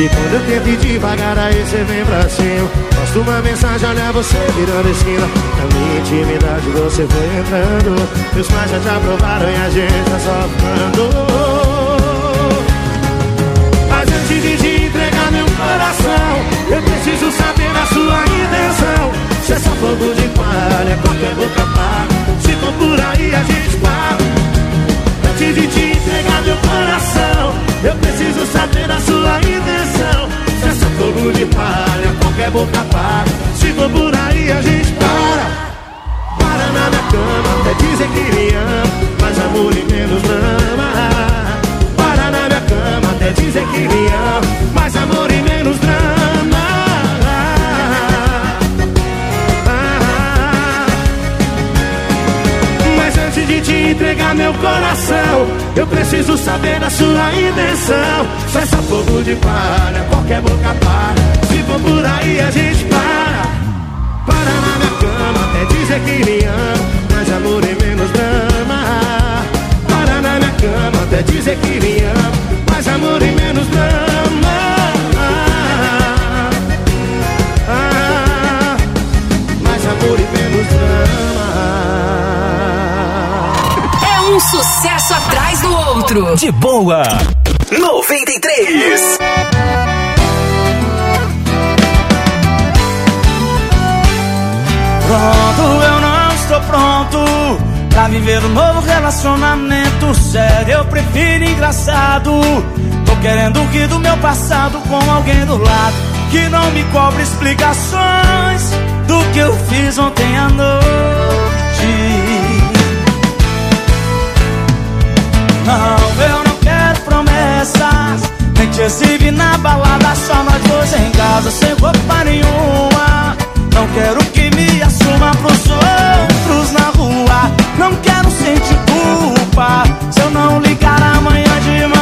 E quando eu tento ir devagar, aí você vem pra cima. Posto uma mensagem, olha você virando esquina. Na minha intimidade você foi entrando. Meus pais já te aprovaram e a gente tá só Mas antes de te entregar meu coração Eu preciso saber a sua intenção. Se é só fogo de palha, qualquer boca paga Se for por aí a gente para Antes de te entregar meu coração. Eu preciso saber a sua intenção. Se é só fogo de palha, qualquer boca paga Se for por aí a gente para. Para na minha cama, até dizer que me ama Mais amor e menos drama. Para na minha cama, até dizer que me ama Mais amor e menos drama entregar meu coração. Eu preciso saber da sua intenção. Só fogo de palha, qualquer boca para. Se for por aí a gente para. Para na minha cama, até dizer que me ama. Mais amor e menos drama. Para na minha cama, até dizer que me ama. Mais amor e menos drama. Ah, Mais amor e menos drama um sucesso atrás do outro. De boa. 93. Pronto, eu não estou pronto pra viver um novo relacionamento sério. Eu prefiro engraçado. Tô querendo rir do meu passado com alguém do lado que não me cobre explicações do que eu fiz ontem à noite. Não, eu não quero promessas. Nem te exibe na balada, só nós dois em casa, sem roupa nenhuma. Não quero que me assuma pros outros na rua. Não quero sentir culpa se eu não ligar amanhã de manhã.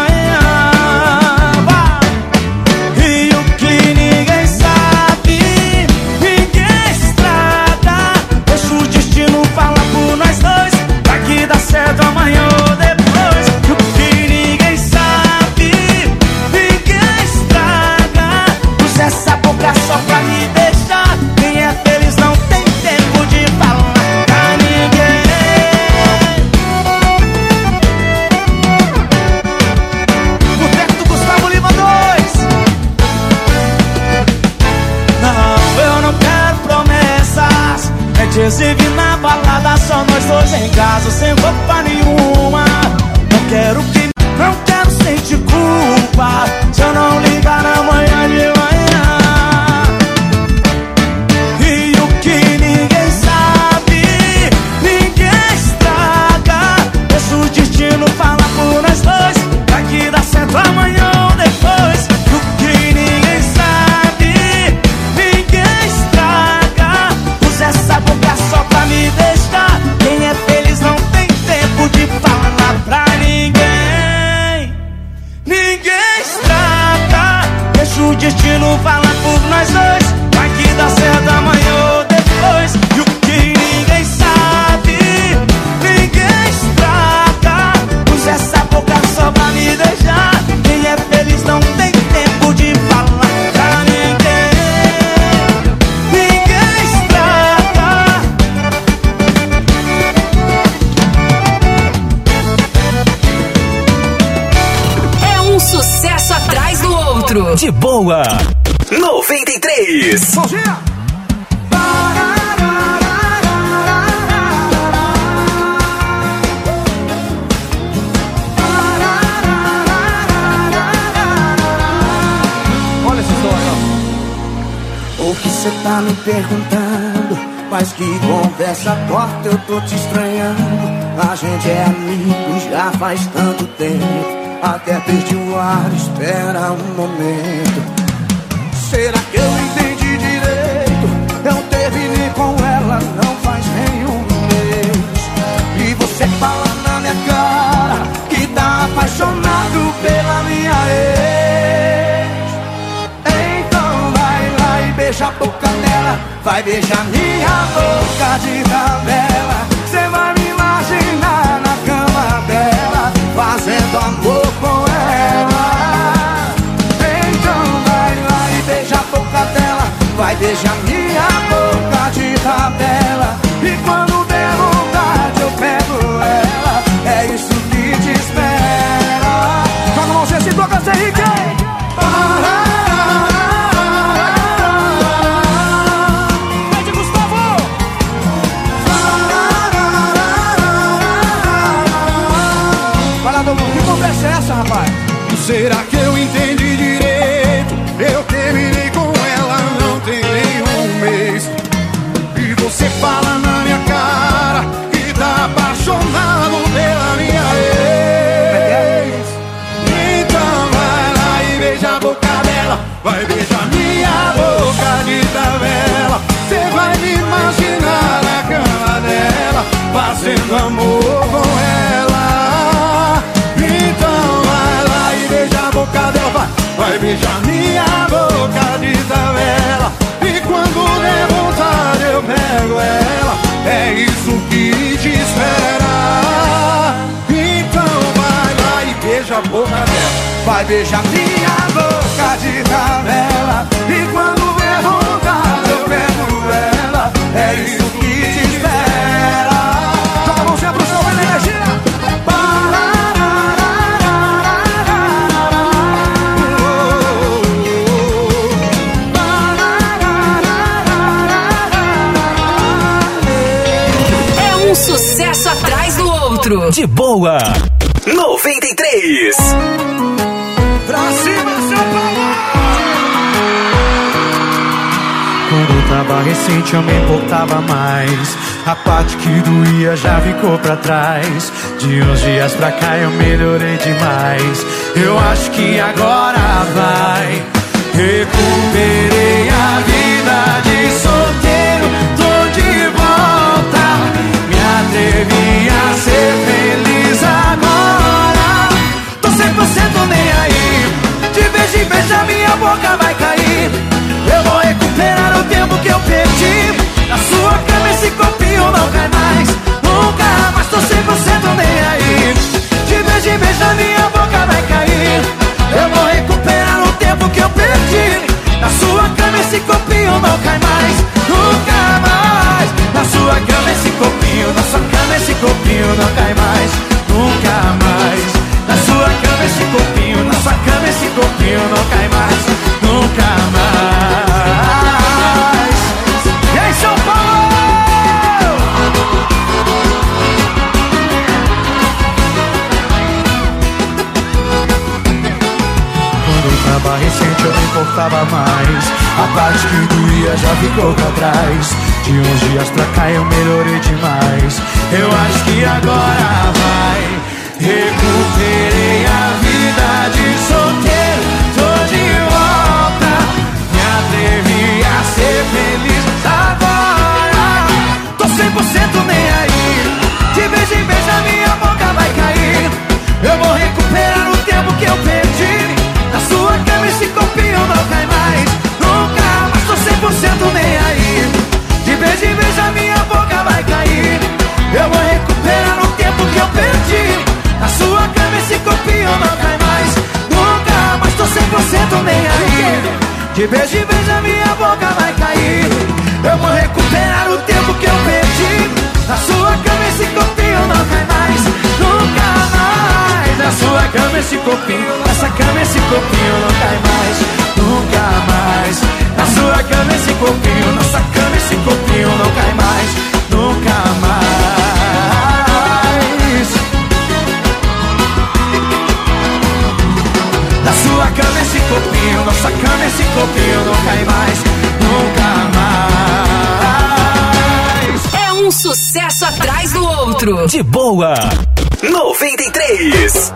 Boa. 93. Bom dia! Olha essa história, O que cê tá me perguntando? Mas que conversa torta, eu tô te estranhando. A gente é amigo já faz tanto tempo. Até perdi o ar, espera um momento. Apaixonado pela minha ex. Então vai lá e beija a boca dela, vai beijar minha boca de tabela. Você vai me imaginar na cama dela, fazendo amor com ela. Então vai lá e beija a boca dela, vai beijar minha amor com ela. Então vai lá e beija a boca dela, vai, vai beijar minha boca de tabela. E quando der vontade eu pego ela, é isso que te espera. Então vai lá e beija a boca dela. Vai beijar minha De boa. 93. Pra cima, São Paulo! Quando tava recente eu me importava mais. A parte que doía já ficou pra trás. De uns dias pra cá eu melhorei demais. Eu acho que agora vai. Recuperei a vida de solteiro. Tô de volta. Me atrevi a ser Tô 100% nem aí. De vez em vez a minha boca vai cair. Eu vou recuperar o tempo que eu perdi. Na sua cama esse copinho não cai mais. Nunca mais tô 100% nem aí. De vez em vez a minha boca vai cair. Eu vou recuperar o tempo que eu perdi. Na sua cama esse copinho não cai mais. Nunca mais. Na sua cama esse copinho Na sua cama esse copinho não cai mais esse copinho Na sua cama esse copinho não cai mais Nunca mais. E aí São Paulo? Quando tava recente eu não importava mais. A parte que doía já ficou pra trás. De uns dias pra cá eu melhorei demais. Eu acho que agora vai. Recuperei copinho Nessa cama esse copinho não cai mais Nunca mais Na sua cama esse copinho Nossa cama esse copinho não cai mais Nunca mais Na sua cama esse copinho Nossa cama esse copinho não cai mais Nunca mais É um sucesso atrás do outro. De boa. 93.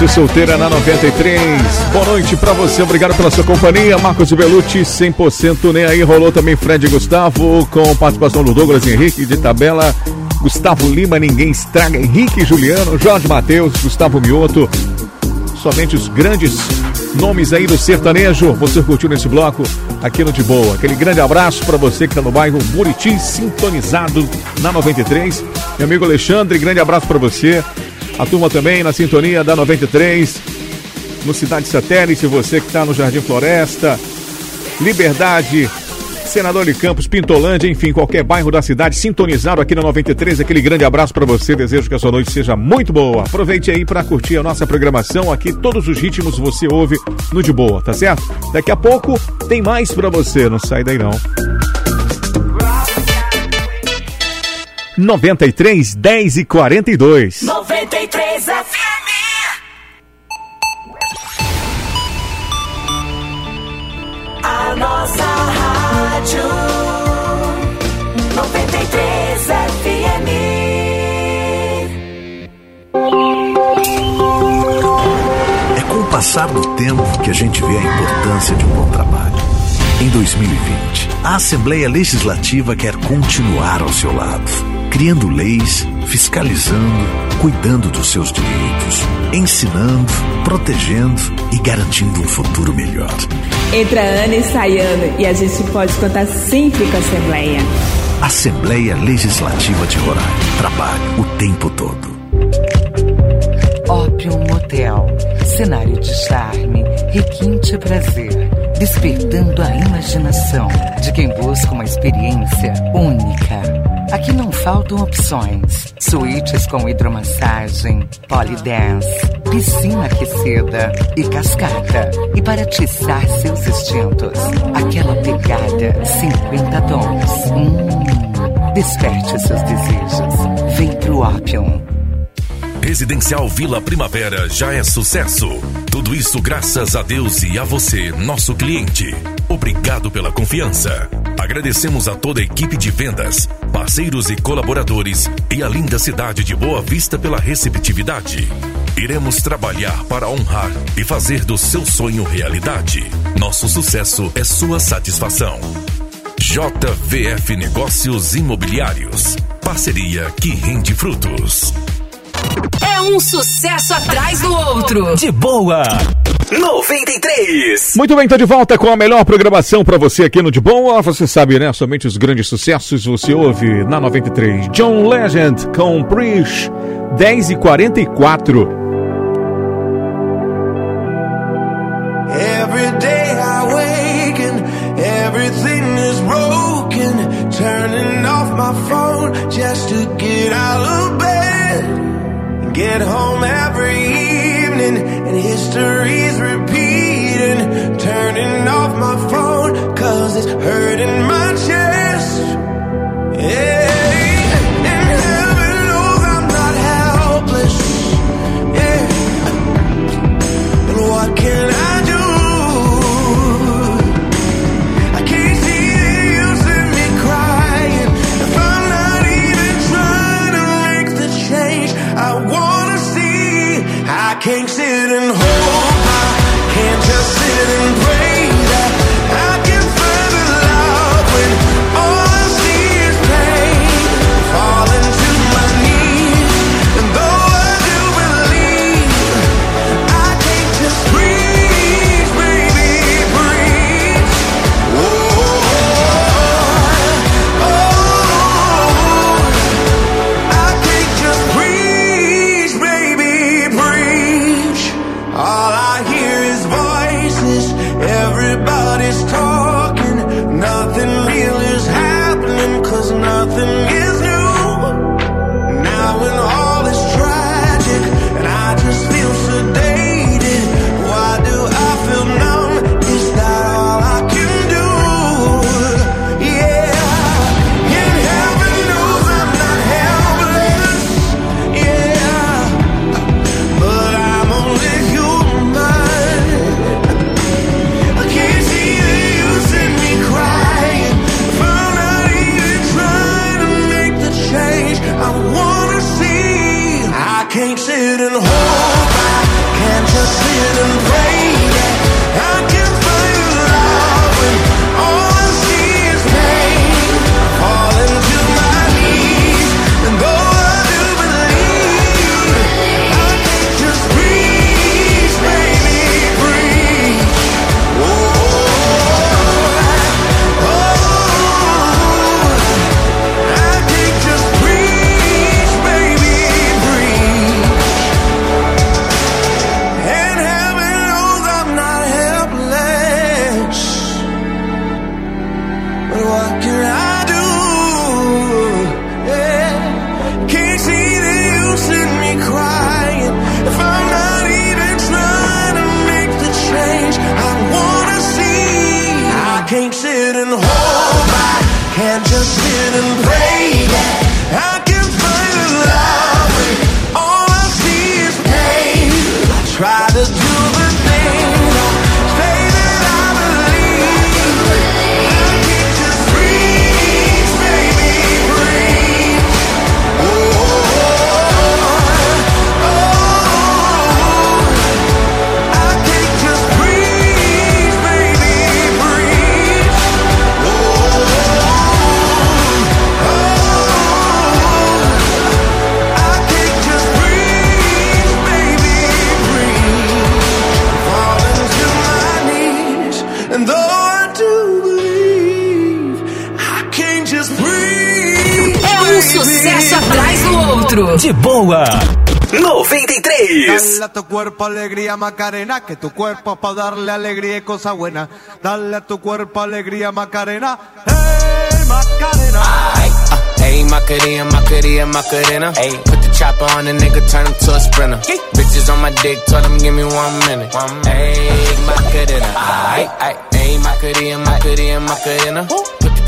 Ser solteira na 93. Boa noite para você, obrigado pela sua companhia. Marcos Belucci, 100% nem aí. Rolou também Fred Gustavo, com participação do Douglas Henrique de tabela. Gustavo Lima, ninguém estraga. Henrique Juliano, Jorge Matheus, Gustavo Mioto. Somente os grandes nomes aí do sertanejo. Você curtiu nesse bloco aqui no De Boa. Aquele grande abraço para você que está no bairro Buriti, sintonizado na 93. Meu amigo Alexandre, grande abraço para você. A turma também na sintonia da 93. No Cidade Satélite, você que está no Jardim Floresta, Liberdade, Senador de Campos, Pintolândia, enfim, qualquer bairro da cidade sintonizado aqui na 93. Aquele grande abraço para você. Desejo que a sua noite seja muito boa. Aproveite aí para curtir a nossa programação aqui. Todos os ritmos você ouve no de boa, tá certo? Daqui a pouco tem mais para você. Não sai daí não. 93 10 e 42. 2020, a Assembleia Legislativa quer continuar ao seu lado, criando leis, fiscalizando, cuidando dos seus direitos, ensinando, protegendo e garantindo um futuro melhor. Entra Ana e sai Ana e a gente pode contar sempre com a Assembleia. Assembleia Legislativa de Roraima. Trabalho o tempo todo. Opium Motel. Cenário de charme, requinte prazer. Despertando a imaginação de quem busca uma experiência única. Aqui não faltam opções. Suítes com hidromassagem, polidense, piscina aquecida e cascata. E para atiçar seus instintos, aquela pegada 50 tons. Hum, desperte seus desejos. Vem pro Opium. Residencial Vila Primavera já é sucesso. Tudo isso graças a Deus e a você, nosso cliente. Obrigado pela confiança. Agradecemos a toda a equipe de vendas, parceiros e colaboradores e a linda cidade de Boa Vista pela receptividade. Iremos trabalhar para honrar e fazer do seu sonho realidade. Nosso sucesso é sua satisfação. JVF Negócios Imobiliários. Parceria que rende frutos. É um sucesso atrás do outro. De boa. 93. Muito bem, tô de volta com a melhor programação pra você aqui no De Boa. Você sabe, né? Somente os grandes sucessos você ouve na 93. John Legend com Prish, 10 e 44. Every day I wake and everything is broken. Turning off my phone just to get out of bed. Get home every evening and history's repeating. Turning off my phone cause it's hurting my chest. Yeah. Oh, and heaven De boa. 93. Dale a tu cuerpo alegría Macarena, que tu cuerpo para darle alegría y cosa buena. Dale a tu cuerpo alegría Macarena. Hey Macarena. Hey, Macarena, Macarena, Macarena. Hey, put the chopper on the nigga, turn him to a sprinter. Bitches on my dick, tell them give me one minute. Hey, Macarena. Ay, ay, hey, Macarena, Macarena, Macarena.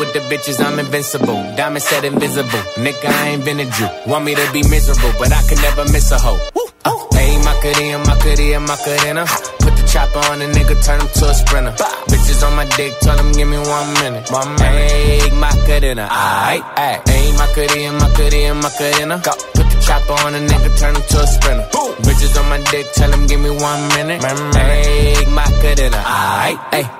with the bitches, I'm invincible. Diamond said invisible. Nigga, I ain't been a Jew. Want me to be miserable, but I can never miss a hoe. Uh, Hey, Macarena, Macarena, Macarena. Put the chopper on a nigga, turn him to a sprinter. Bitches on my dick, tell him give me one minute. One minute. Hey, Macarena, aight, aight. Hey, Macarena, Macarena, Macarena. Go. Put the chopper on a nigga, turn him to a sprinter. Bitches on my dick, tell him give me one minute. Hey, Macarena, aight, aight.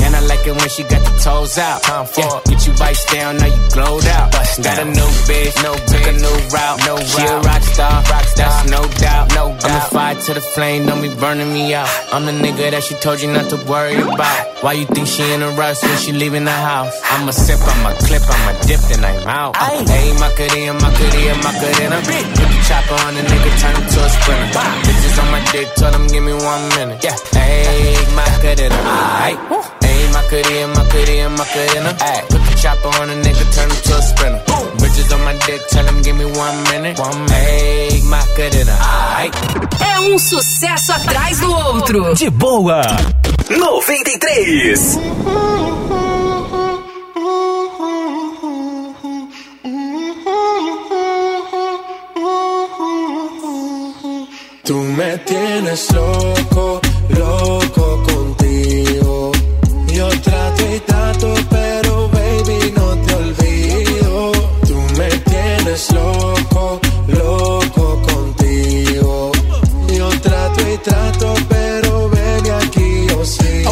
I like it when she got the toes out. Time for Yeah. Get you bites down, now you glowed out. Bust Got a new bitch, no took a new route. No she a rock star, rock star. that's no doubt. No doubt. I'm a fire to the flame, don't be burning me out. I'm the nigga that she told you not to worry about. Why you think she in a rush when she leaving the house? I'm a sip, I'm a clip, I'm a dip, then I'm out. Hey, Macarena, Macarena, Macarena. Put the chopper on the nigga, turn him to a sprinter. Bitches on my dick, tell them give me one minute. Yeah, hey, Macarena, aight. Macarena, Macarena, Macarena. Ay, put the chopper on a nigga, turn him to a sprinter. Bitches on my dick, tell them give me one minute. One minute. Hey, Macarena. É um sucesso atrás do outro. De boa. 93. Tú me tienes loco trato pero baby aquí yo sigo.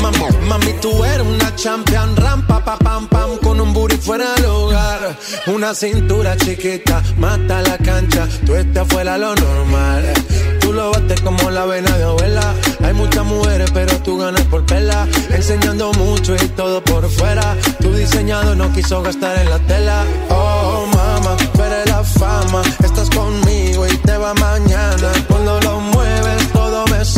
Mami, mami, tú eres una champion rampa pa pam pam con un booty fuera del hogar. Una cintura chiquita, mata la cancha, tú estás fuera lo normal. Tú lo bates como la vena de abuela. Hay muchas mujeres, pero tú ganas por pela. Enseñando mucho y todo por fuera. Tu diseñado no quiso gastar en la tela. Oh, mama, eres la fama. Estás conmigo y te va mañana.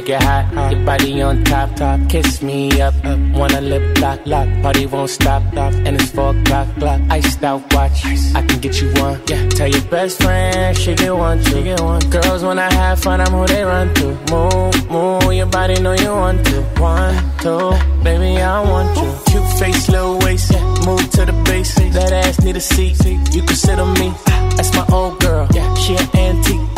make it hot, hot. Your body on top, top. Kiss me up, up. Wanna lip lock, lock. Party won't stop, stop. And it's four o'clock, clock. Iced out watch. I can get you one. Yeah. Tell your best friend she get one, she get one. Girls when I have fun, I'm who they run to. Move, move. Your body know you want to. One, two, baby I want you. Cute face, little waist. Yeah. Move to the base. That ass need a seat. You can sit on me. Ah. That's my old girl. Yeah. She an antique.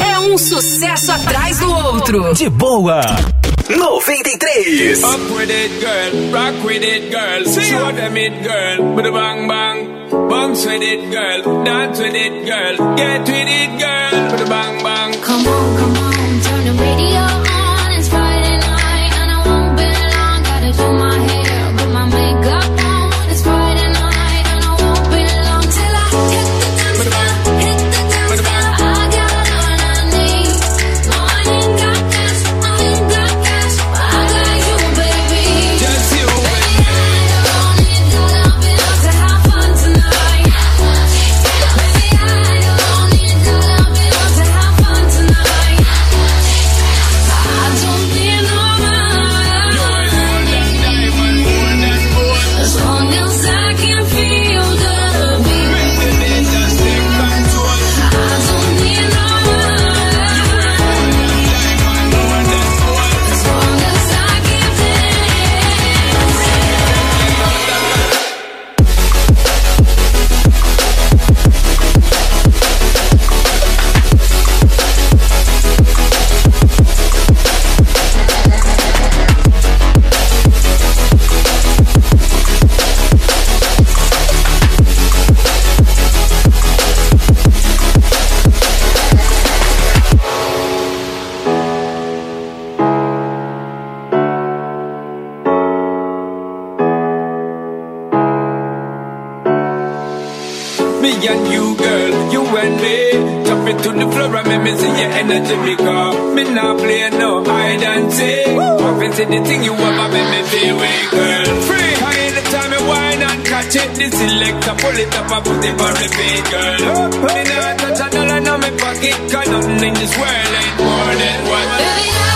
É um sucesso atrás do outro. De boa. 93. Up with it, girl. Rock with it, girl. Show them it, girl. With a bang bang. Bounce with it, girl. Dance with it, girl. Get with it, girl. With a bang on the floor and make me see your energy because me not play no hide and seek. I've been the thing you want, but make me feel weak, girl. Free. Cause anytime you whine and catch it, this selector pull it up and put it on repeat, girl. Me not touch a dollar in my pocket 'cause nothing in this world ain't more than what.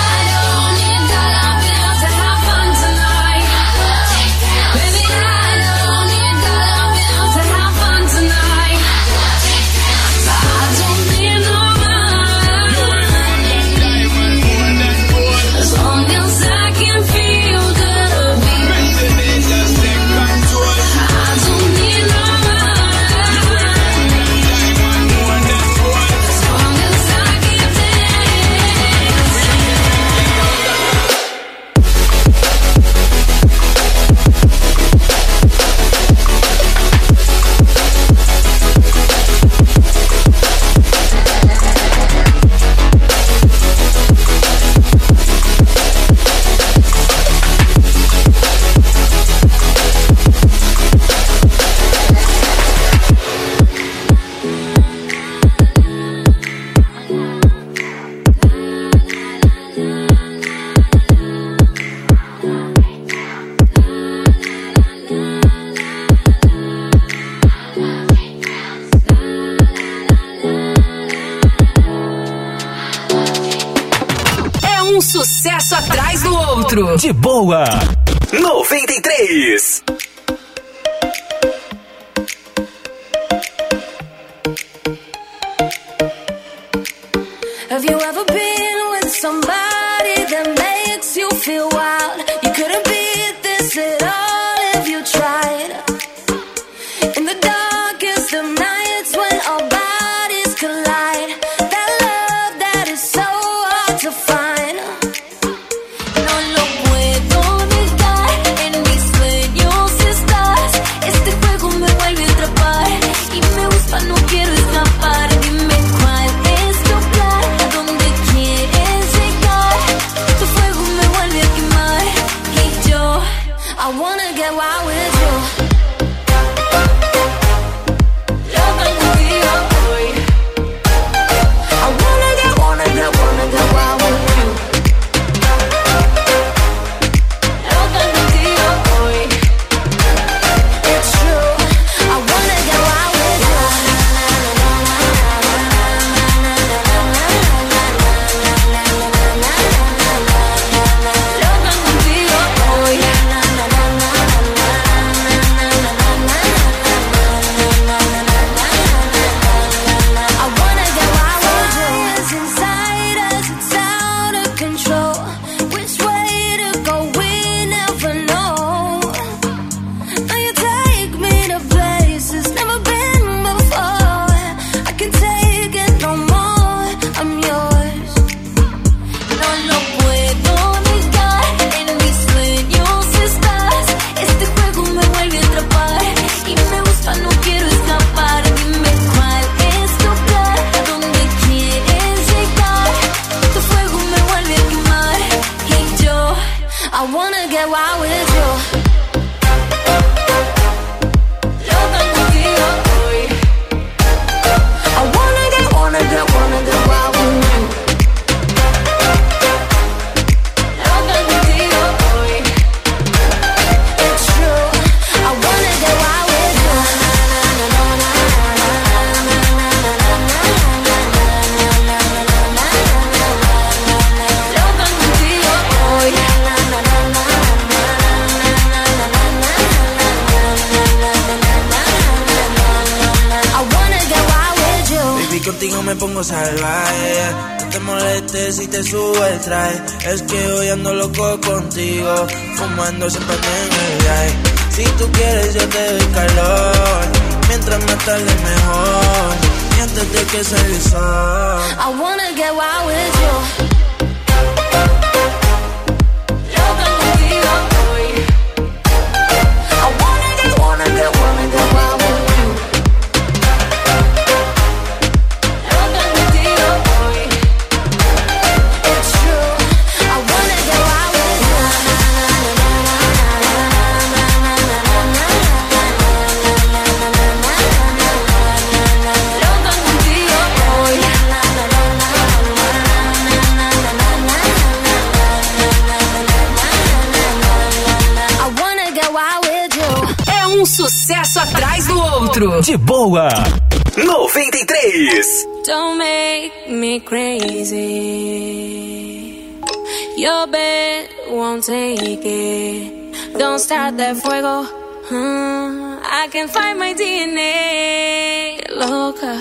I can find my DNA. Loca.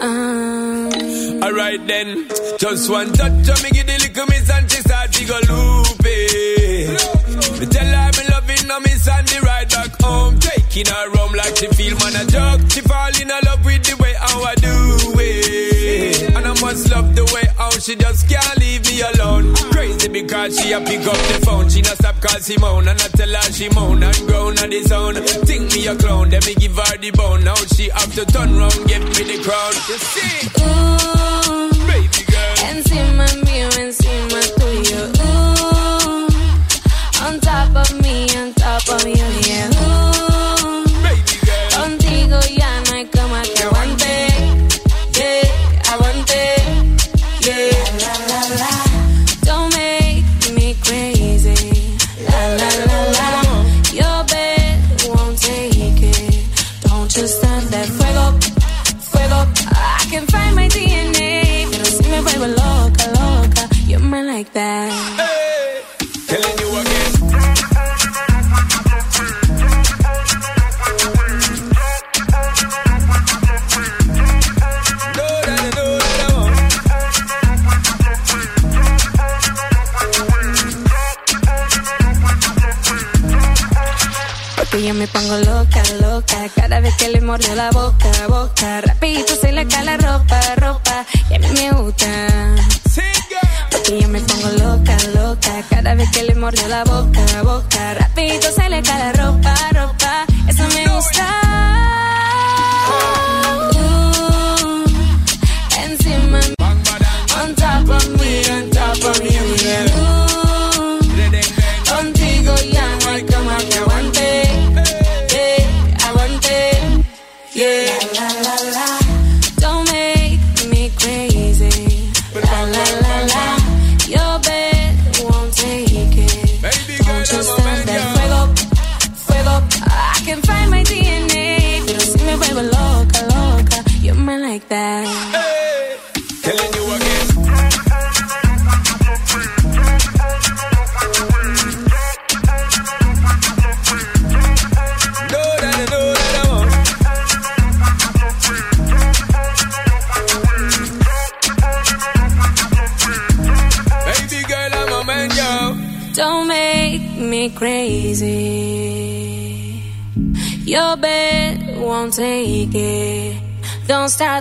Um, Alright then, just one touch of me give the little miss and she start to go loopy. Me tell her I'm loving her miss and the ride back home. Taking her home like she feel man a joke. She fall in love with the way how I do it. And I must love the way how she just can't leave me alone. Crazy because she a pick up the phone. She not stop call Simone and I tell her she moan and groan on the zone. Think me a clown, then me give her the bone. Now she have to turn round, give me the crown. You see? Ooh, baby girl. Encima mío, encima tuyo. Ooh, on top of me, on top of you, yeah.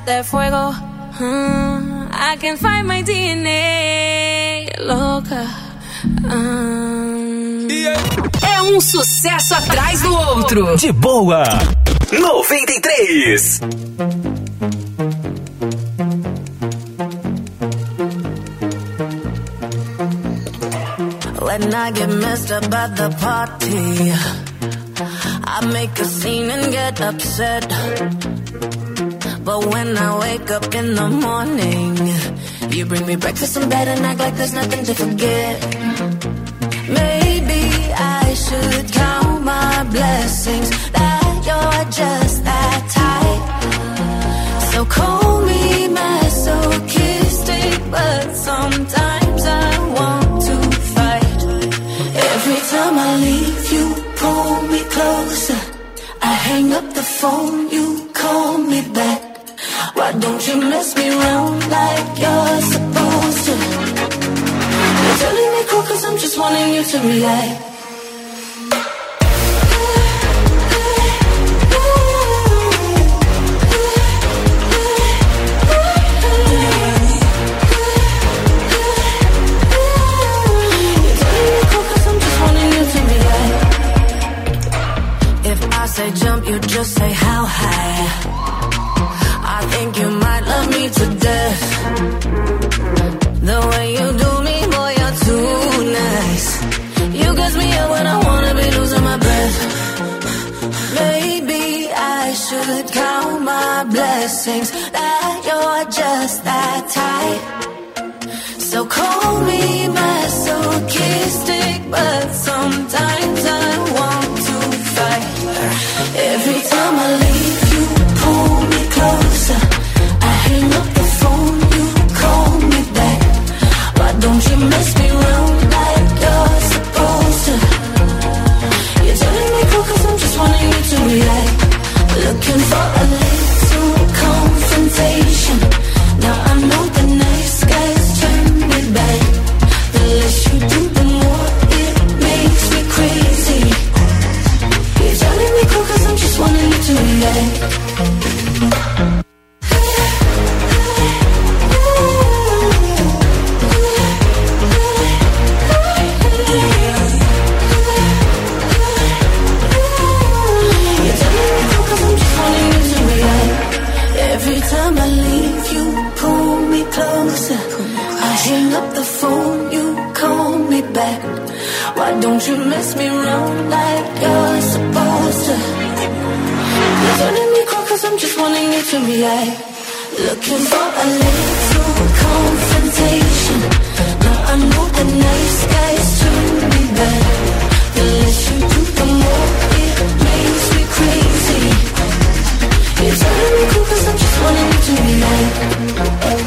That fuego. huh? I can find my DNA. Loca. Um, É um sucesso atrás do outro. De boa. 93. When I get messed up at the party, I make a scene and get upset. When I wake up in the morning, you bring me breakfast in bed and act like there's nothing to forget. Maybe I should count my blessings that you're just that type. So call me masochistic, but sometimes I want to fight. Every time I leave, you pull me closer. I hang up the phone, you mess me around like you're supposed to? You're telling me cool cause I'm just wanting you to react. Blessings that you're just that tight. So call me masochistic, but sometimes up the phone, you call me back. Why don't you mess me around like you're supposed to? You're turning me cold cause I'm just wanting you to react. Looking for a little confrontation. But now I know the nice guys to me bad. The less you do, the more it makes me crazy. You're turning me cold cause I'm just wanting you to react.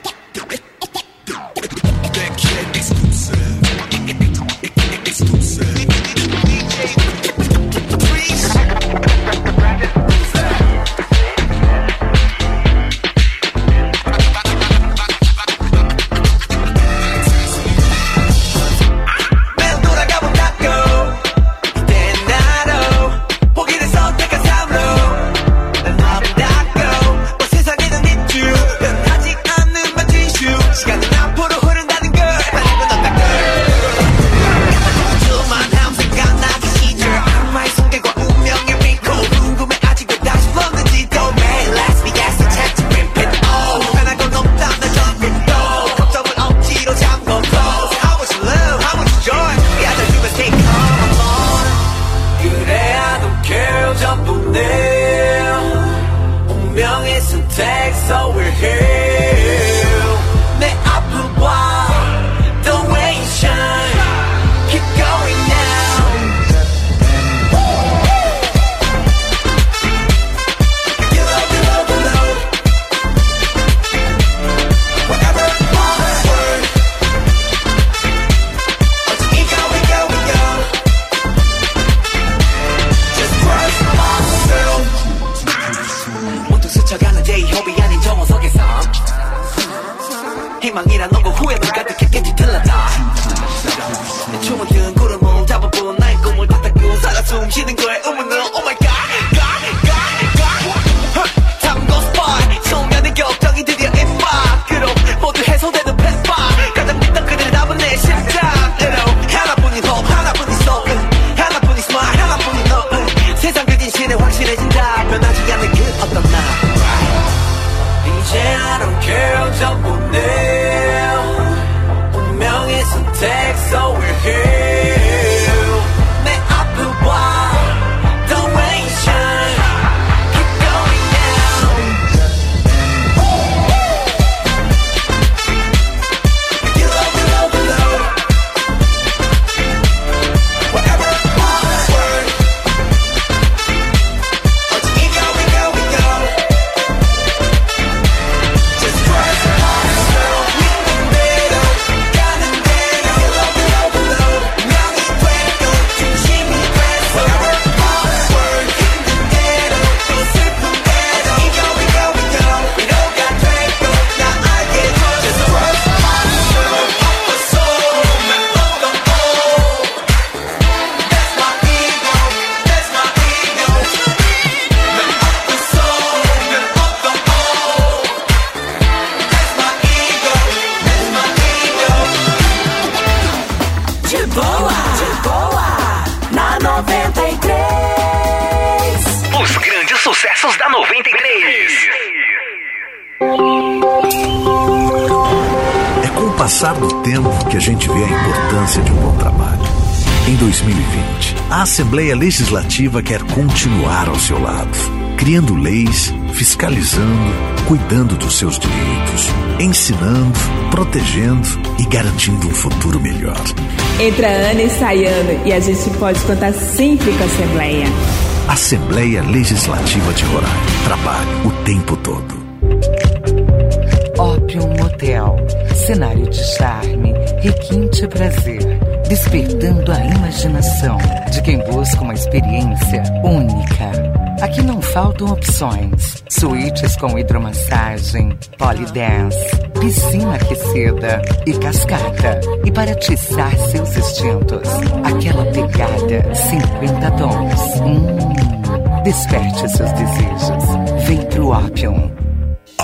legislativa quer continuar ao seu lado, criando leis, fiscalizando, cuidando dos seus direitos, ensinando, protegendo e garantindo um futuro melhor. Entra Ana e sai Ana e a gente pode contar sempre com a Assembleia. Assembleia Legislativa de Roraima. Trabalho o tempo todo. Opium Motel. Cenário de charme, requinte e prazer. Despertando a imaginação de quem busca uma experiência única. Aqui não faltam opções: suítes com hidromassagem, polydance, piscina aquecida e cascata. E para atiçar seus instintos, aquela pegada 50 tons. Hum, desperte seus desejos. Vem pro Opium.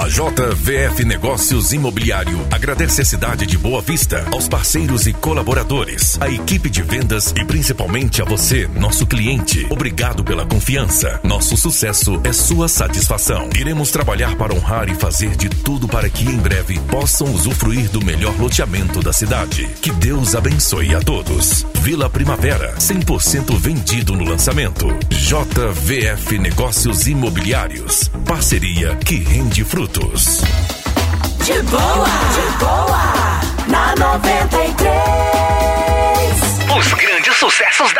JVF Negócios Imobiliário agradece a cidade de Boa Vista, aos parceiros e colaboradores, à equipe de vendas e principalmente a você, nosso cliente. Obrigado pela confiança. Nosso sucesso é sua satisfação. Iremos trabalhar para honrar e fazer de tudo para que em breve possam usufruir do melhor loteamento da cidade. Que Deus abençoe a todos. Vila Primavera, 100% vendido no lançamento. JVF Negócios Imobiliários, parceria que rende frutos. De boa, de boa, na 93. Os grandes sucessos da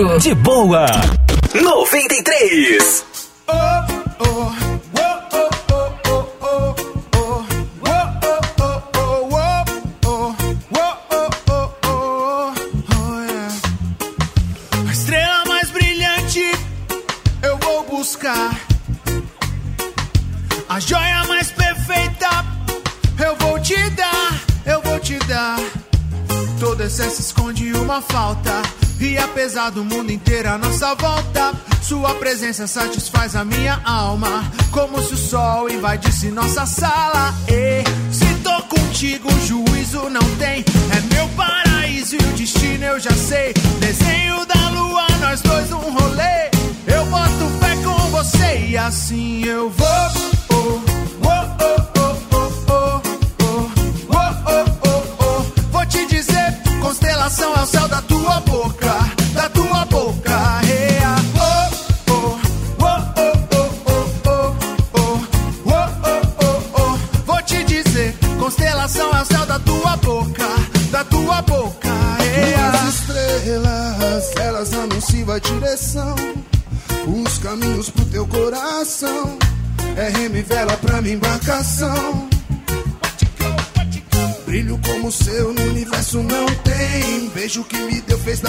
De boa. satisfaz a minha alma. Como se o sol invadisse nossa sala. E se tô contigo, juízo não tem. É meu paraíso e o destino eu já sei.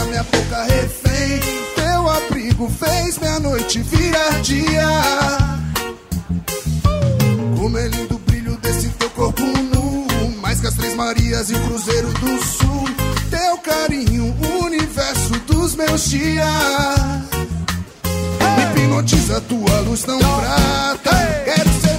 da minha boca refém. Teu abrigo fez minha noite virar dia. Como é lindo o brilho desse teu corpo nu. Mais que as Três Marias e o Cruzeiro do Sul. Teu carinho, o universo dos meus dias. Me hipnotiza, tua luz tão prata. Quero ser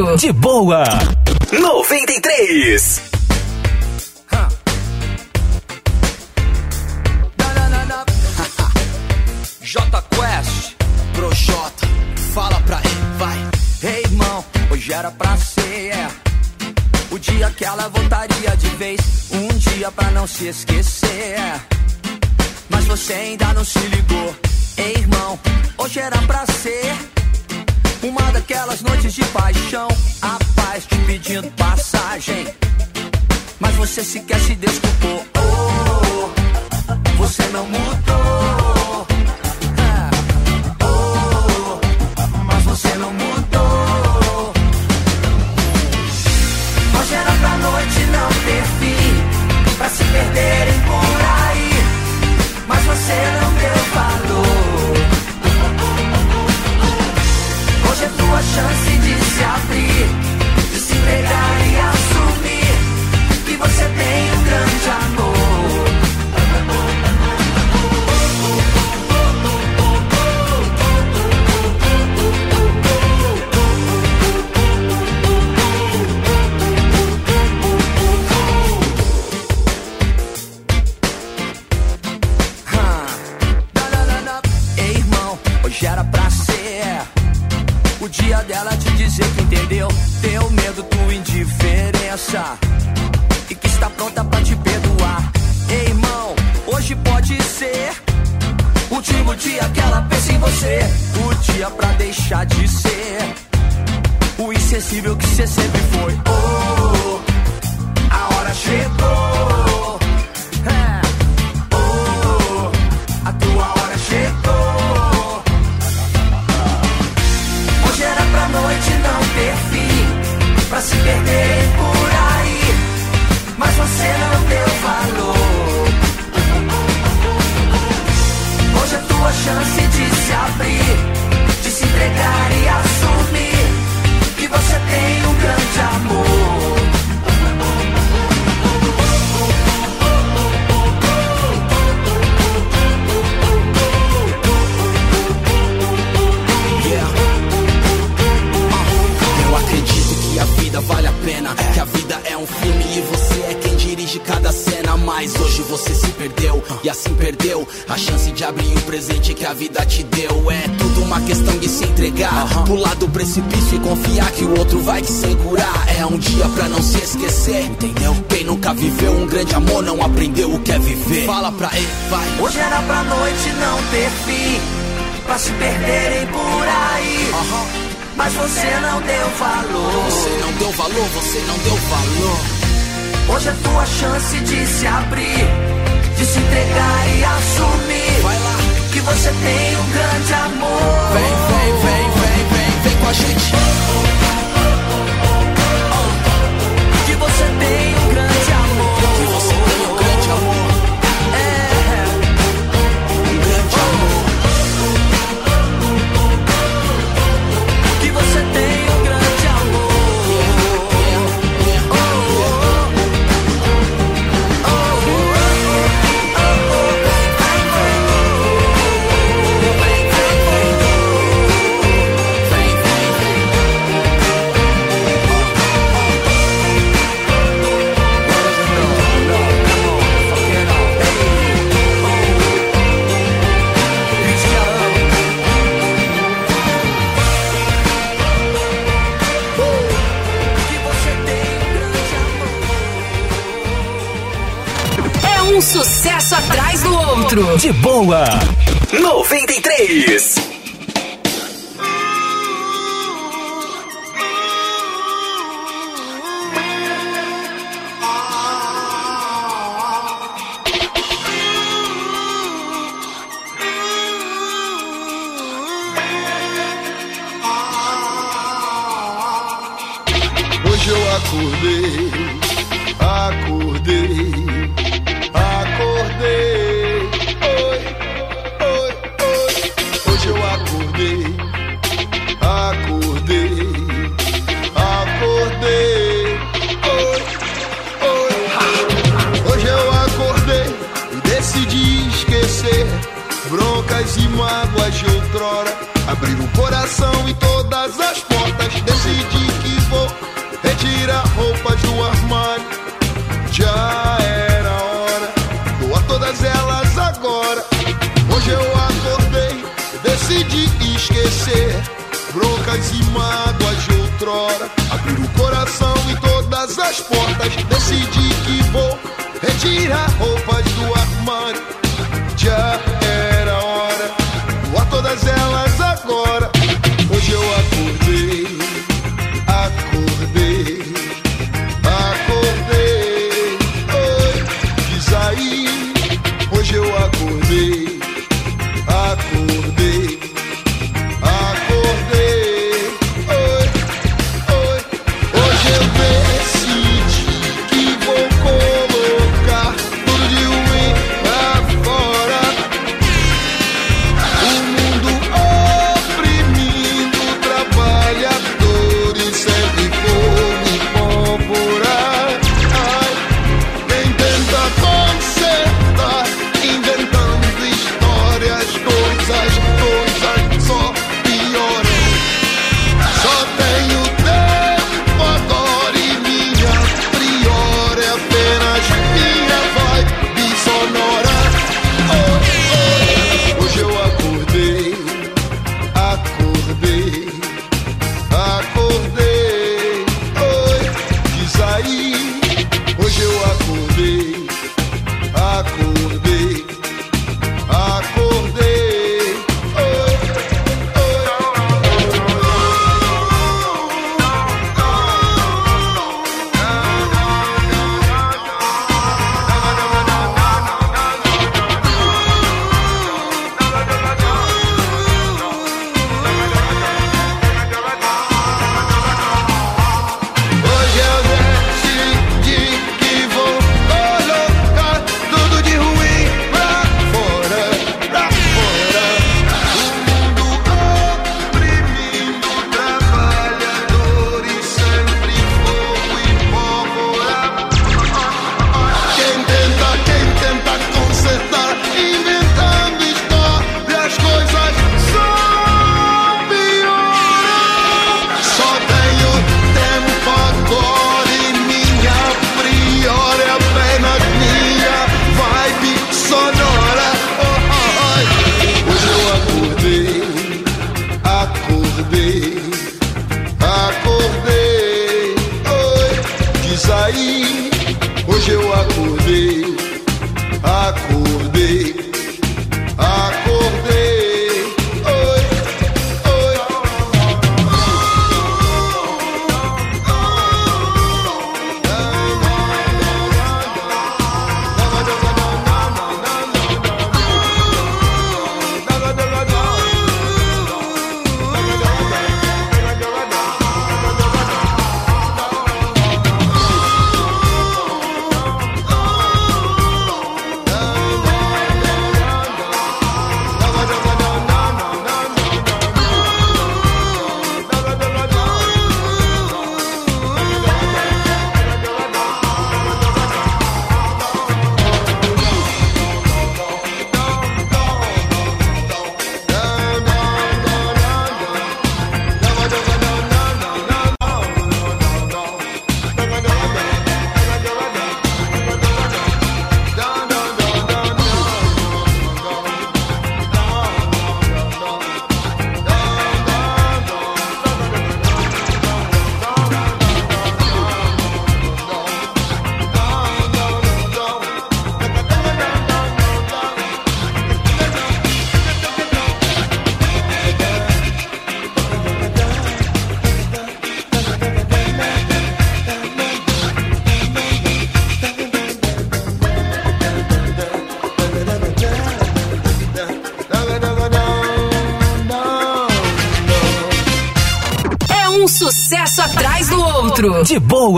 De boa. 93. J Quest, pro J, fala pra ele, vai. Ei, hey, irmão, hoje era pra ser é, o dia que ela voltaria de vez. Um dia pra não se esquecer. É, mas você ainda não se ligou Noites de paixão, a paz te pedindo passagem. Mas você sequer se desculpou. Oh, você não mudou.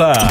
Outro.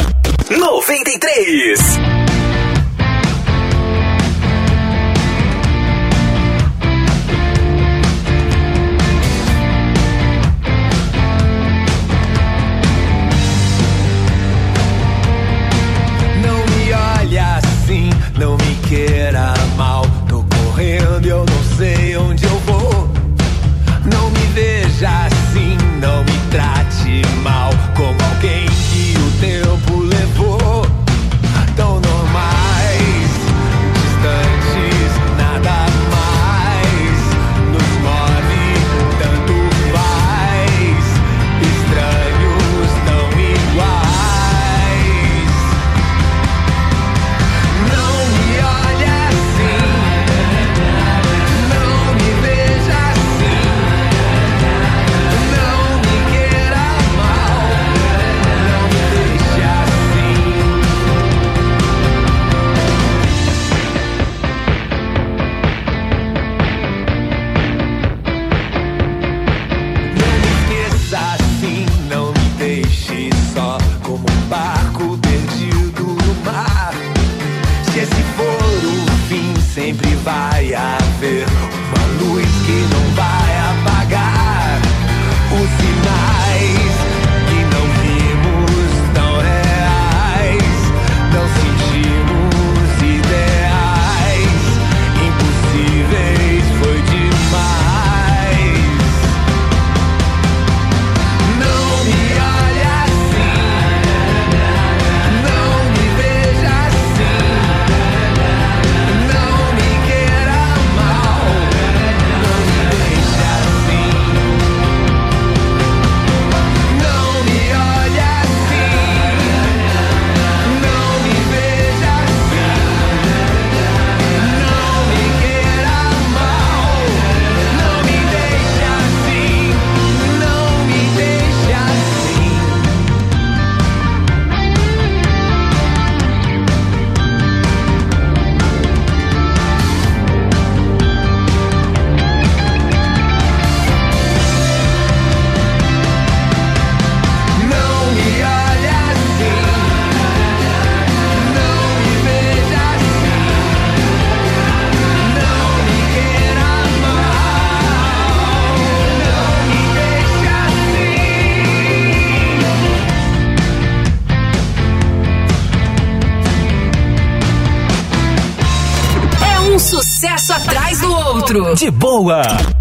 De boa.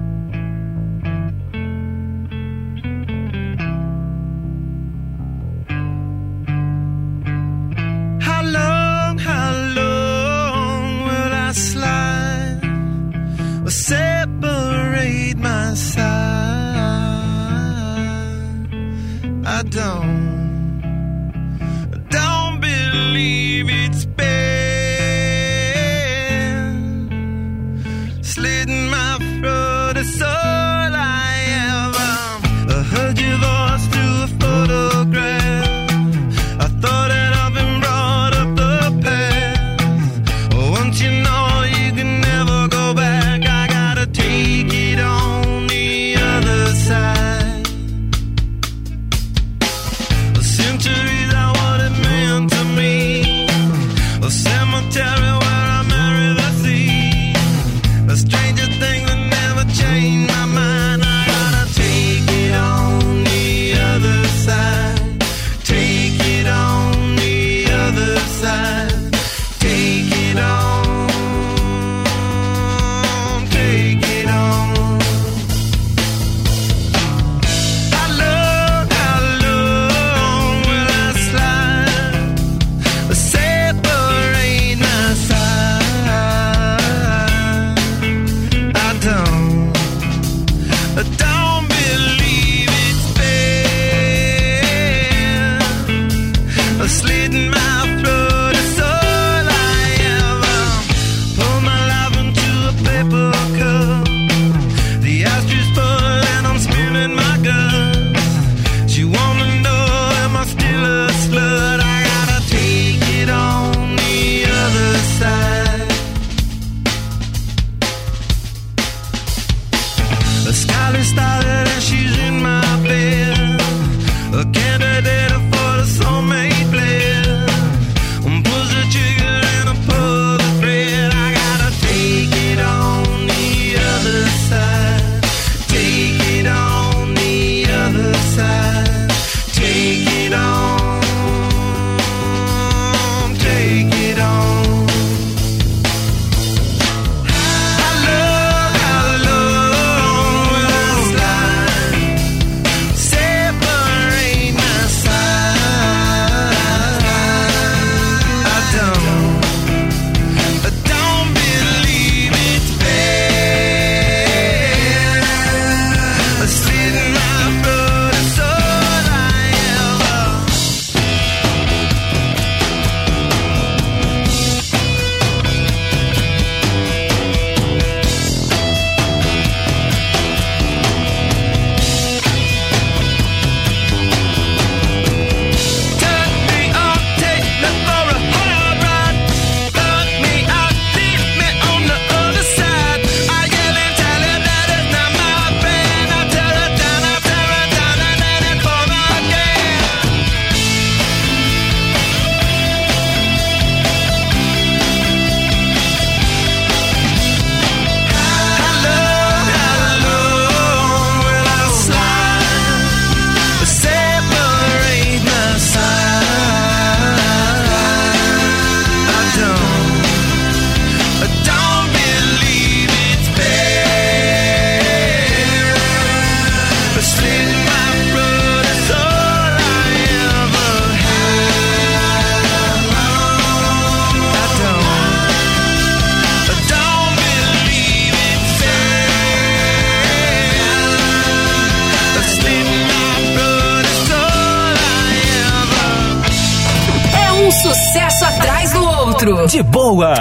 De boa.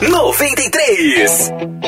93.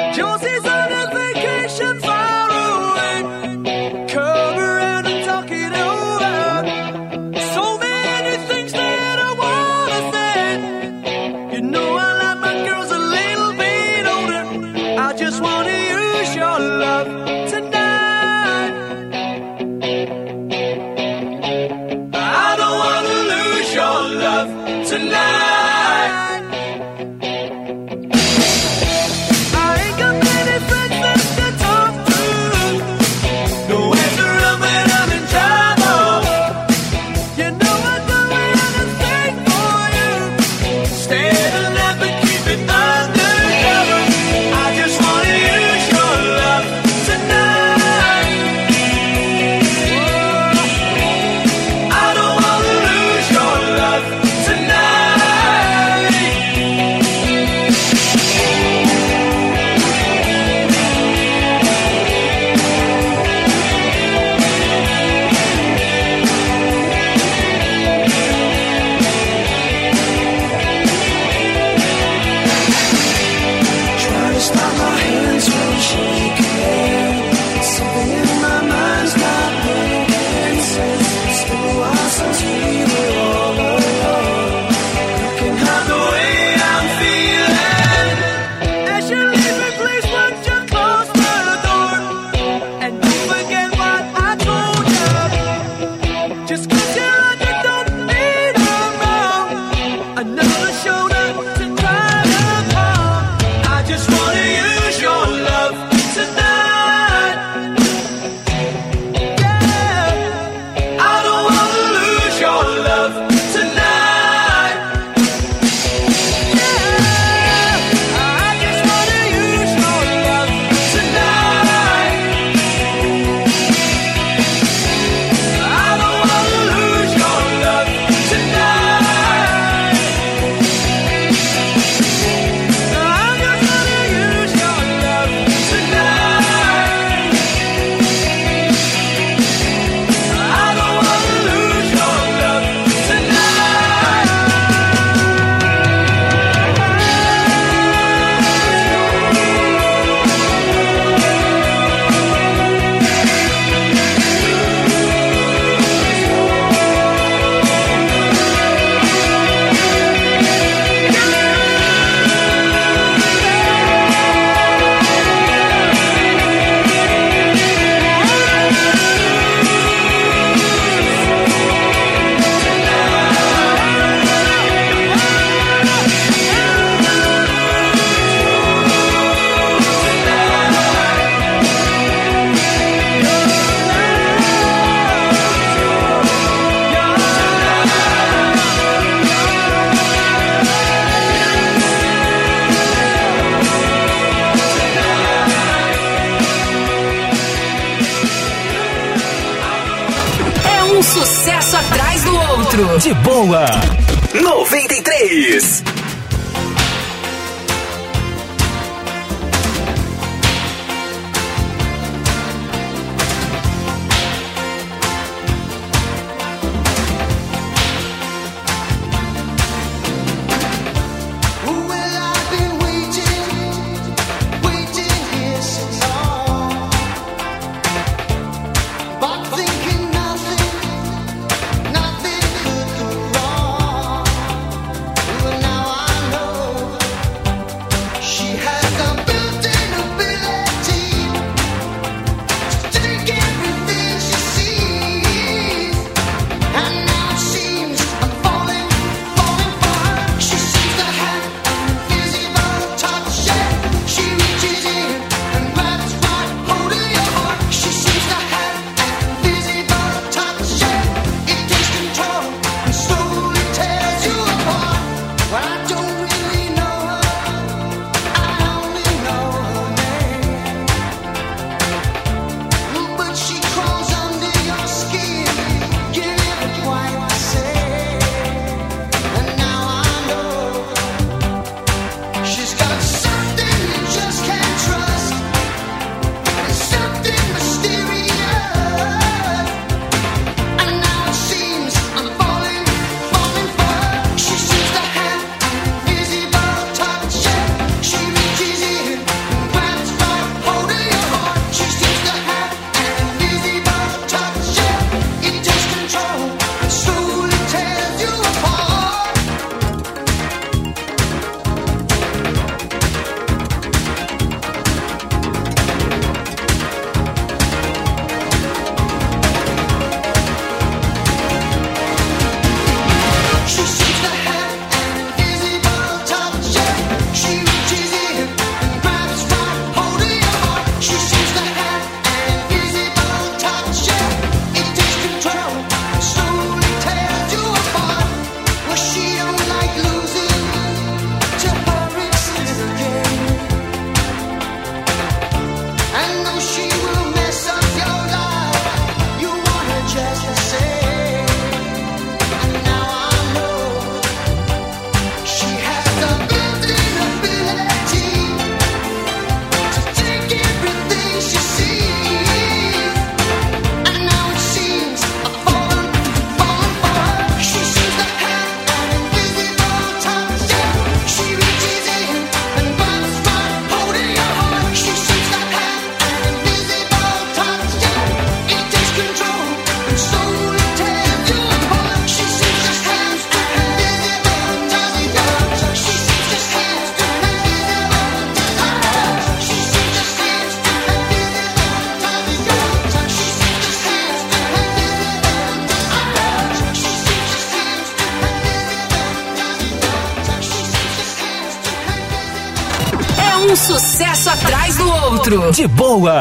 De boa.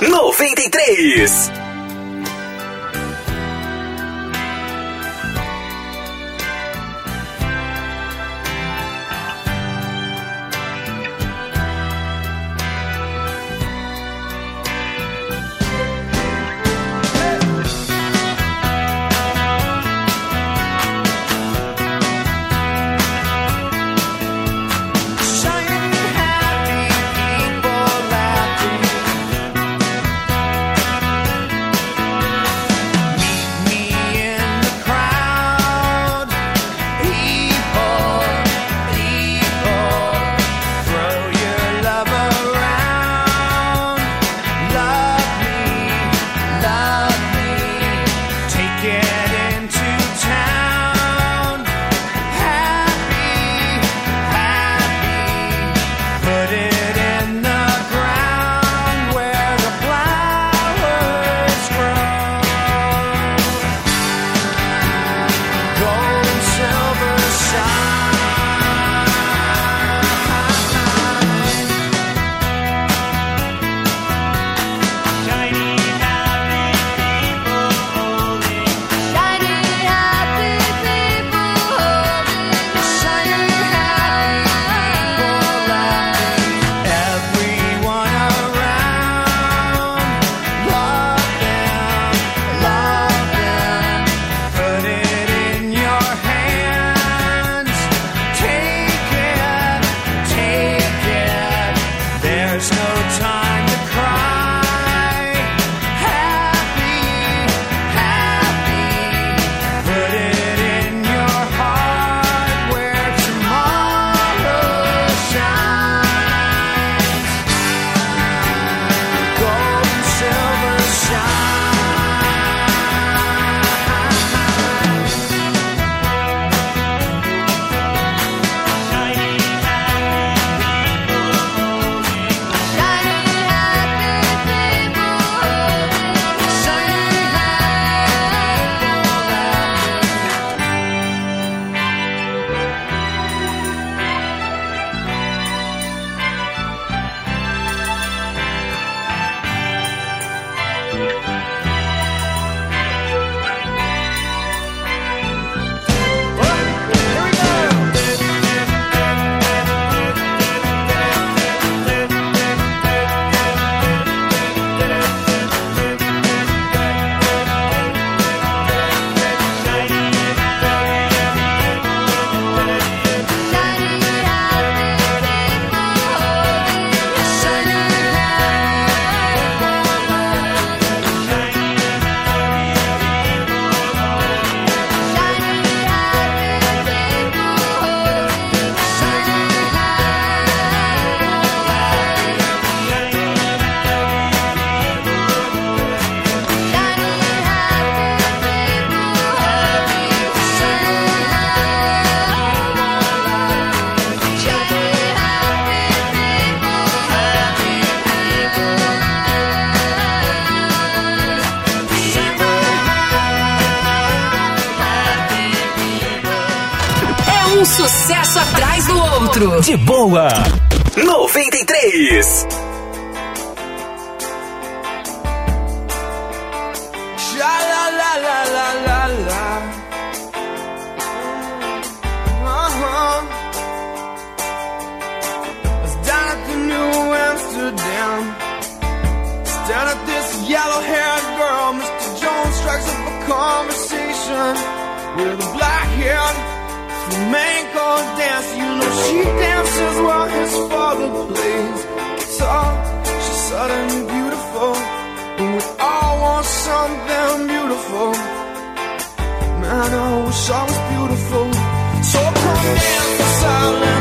93. sua 93. La la la. Uh-huh. New Amsterdam. At this yellow haired girl. Mr. Jones strikes up a conversation with a black haired the man goes dance, you know she dances while his father plays guitar. She's suddenly beautiful, and we all want something beautiful. Man, I wish I was beautiful. So come dance silent.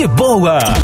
de boa.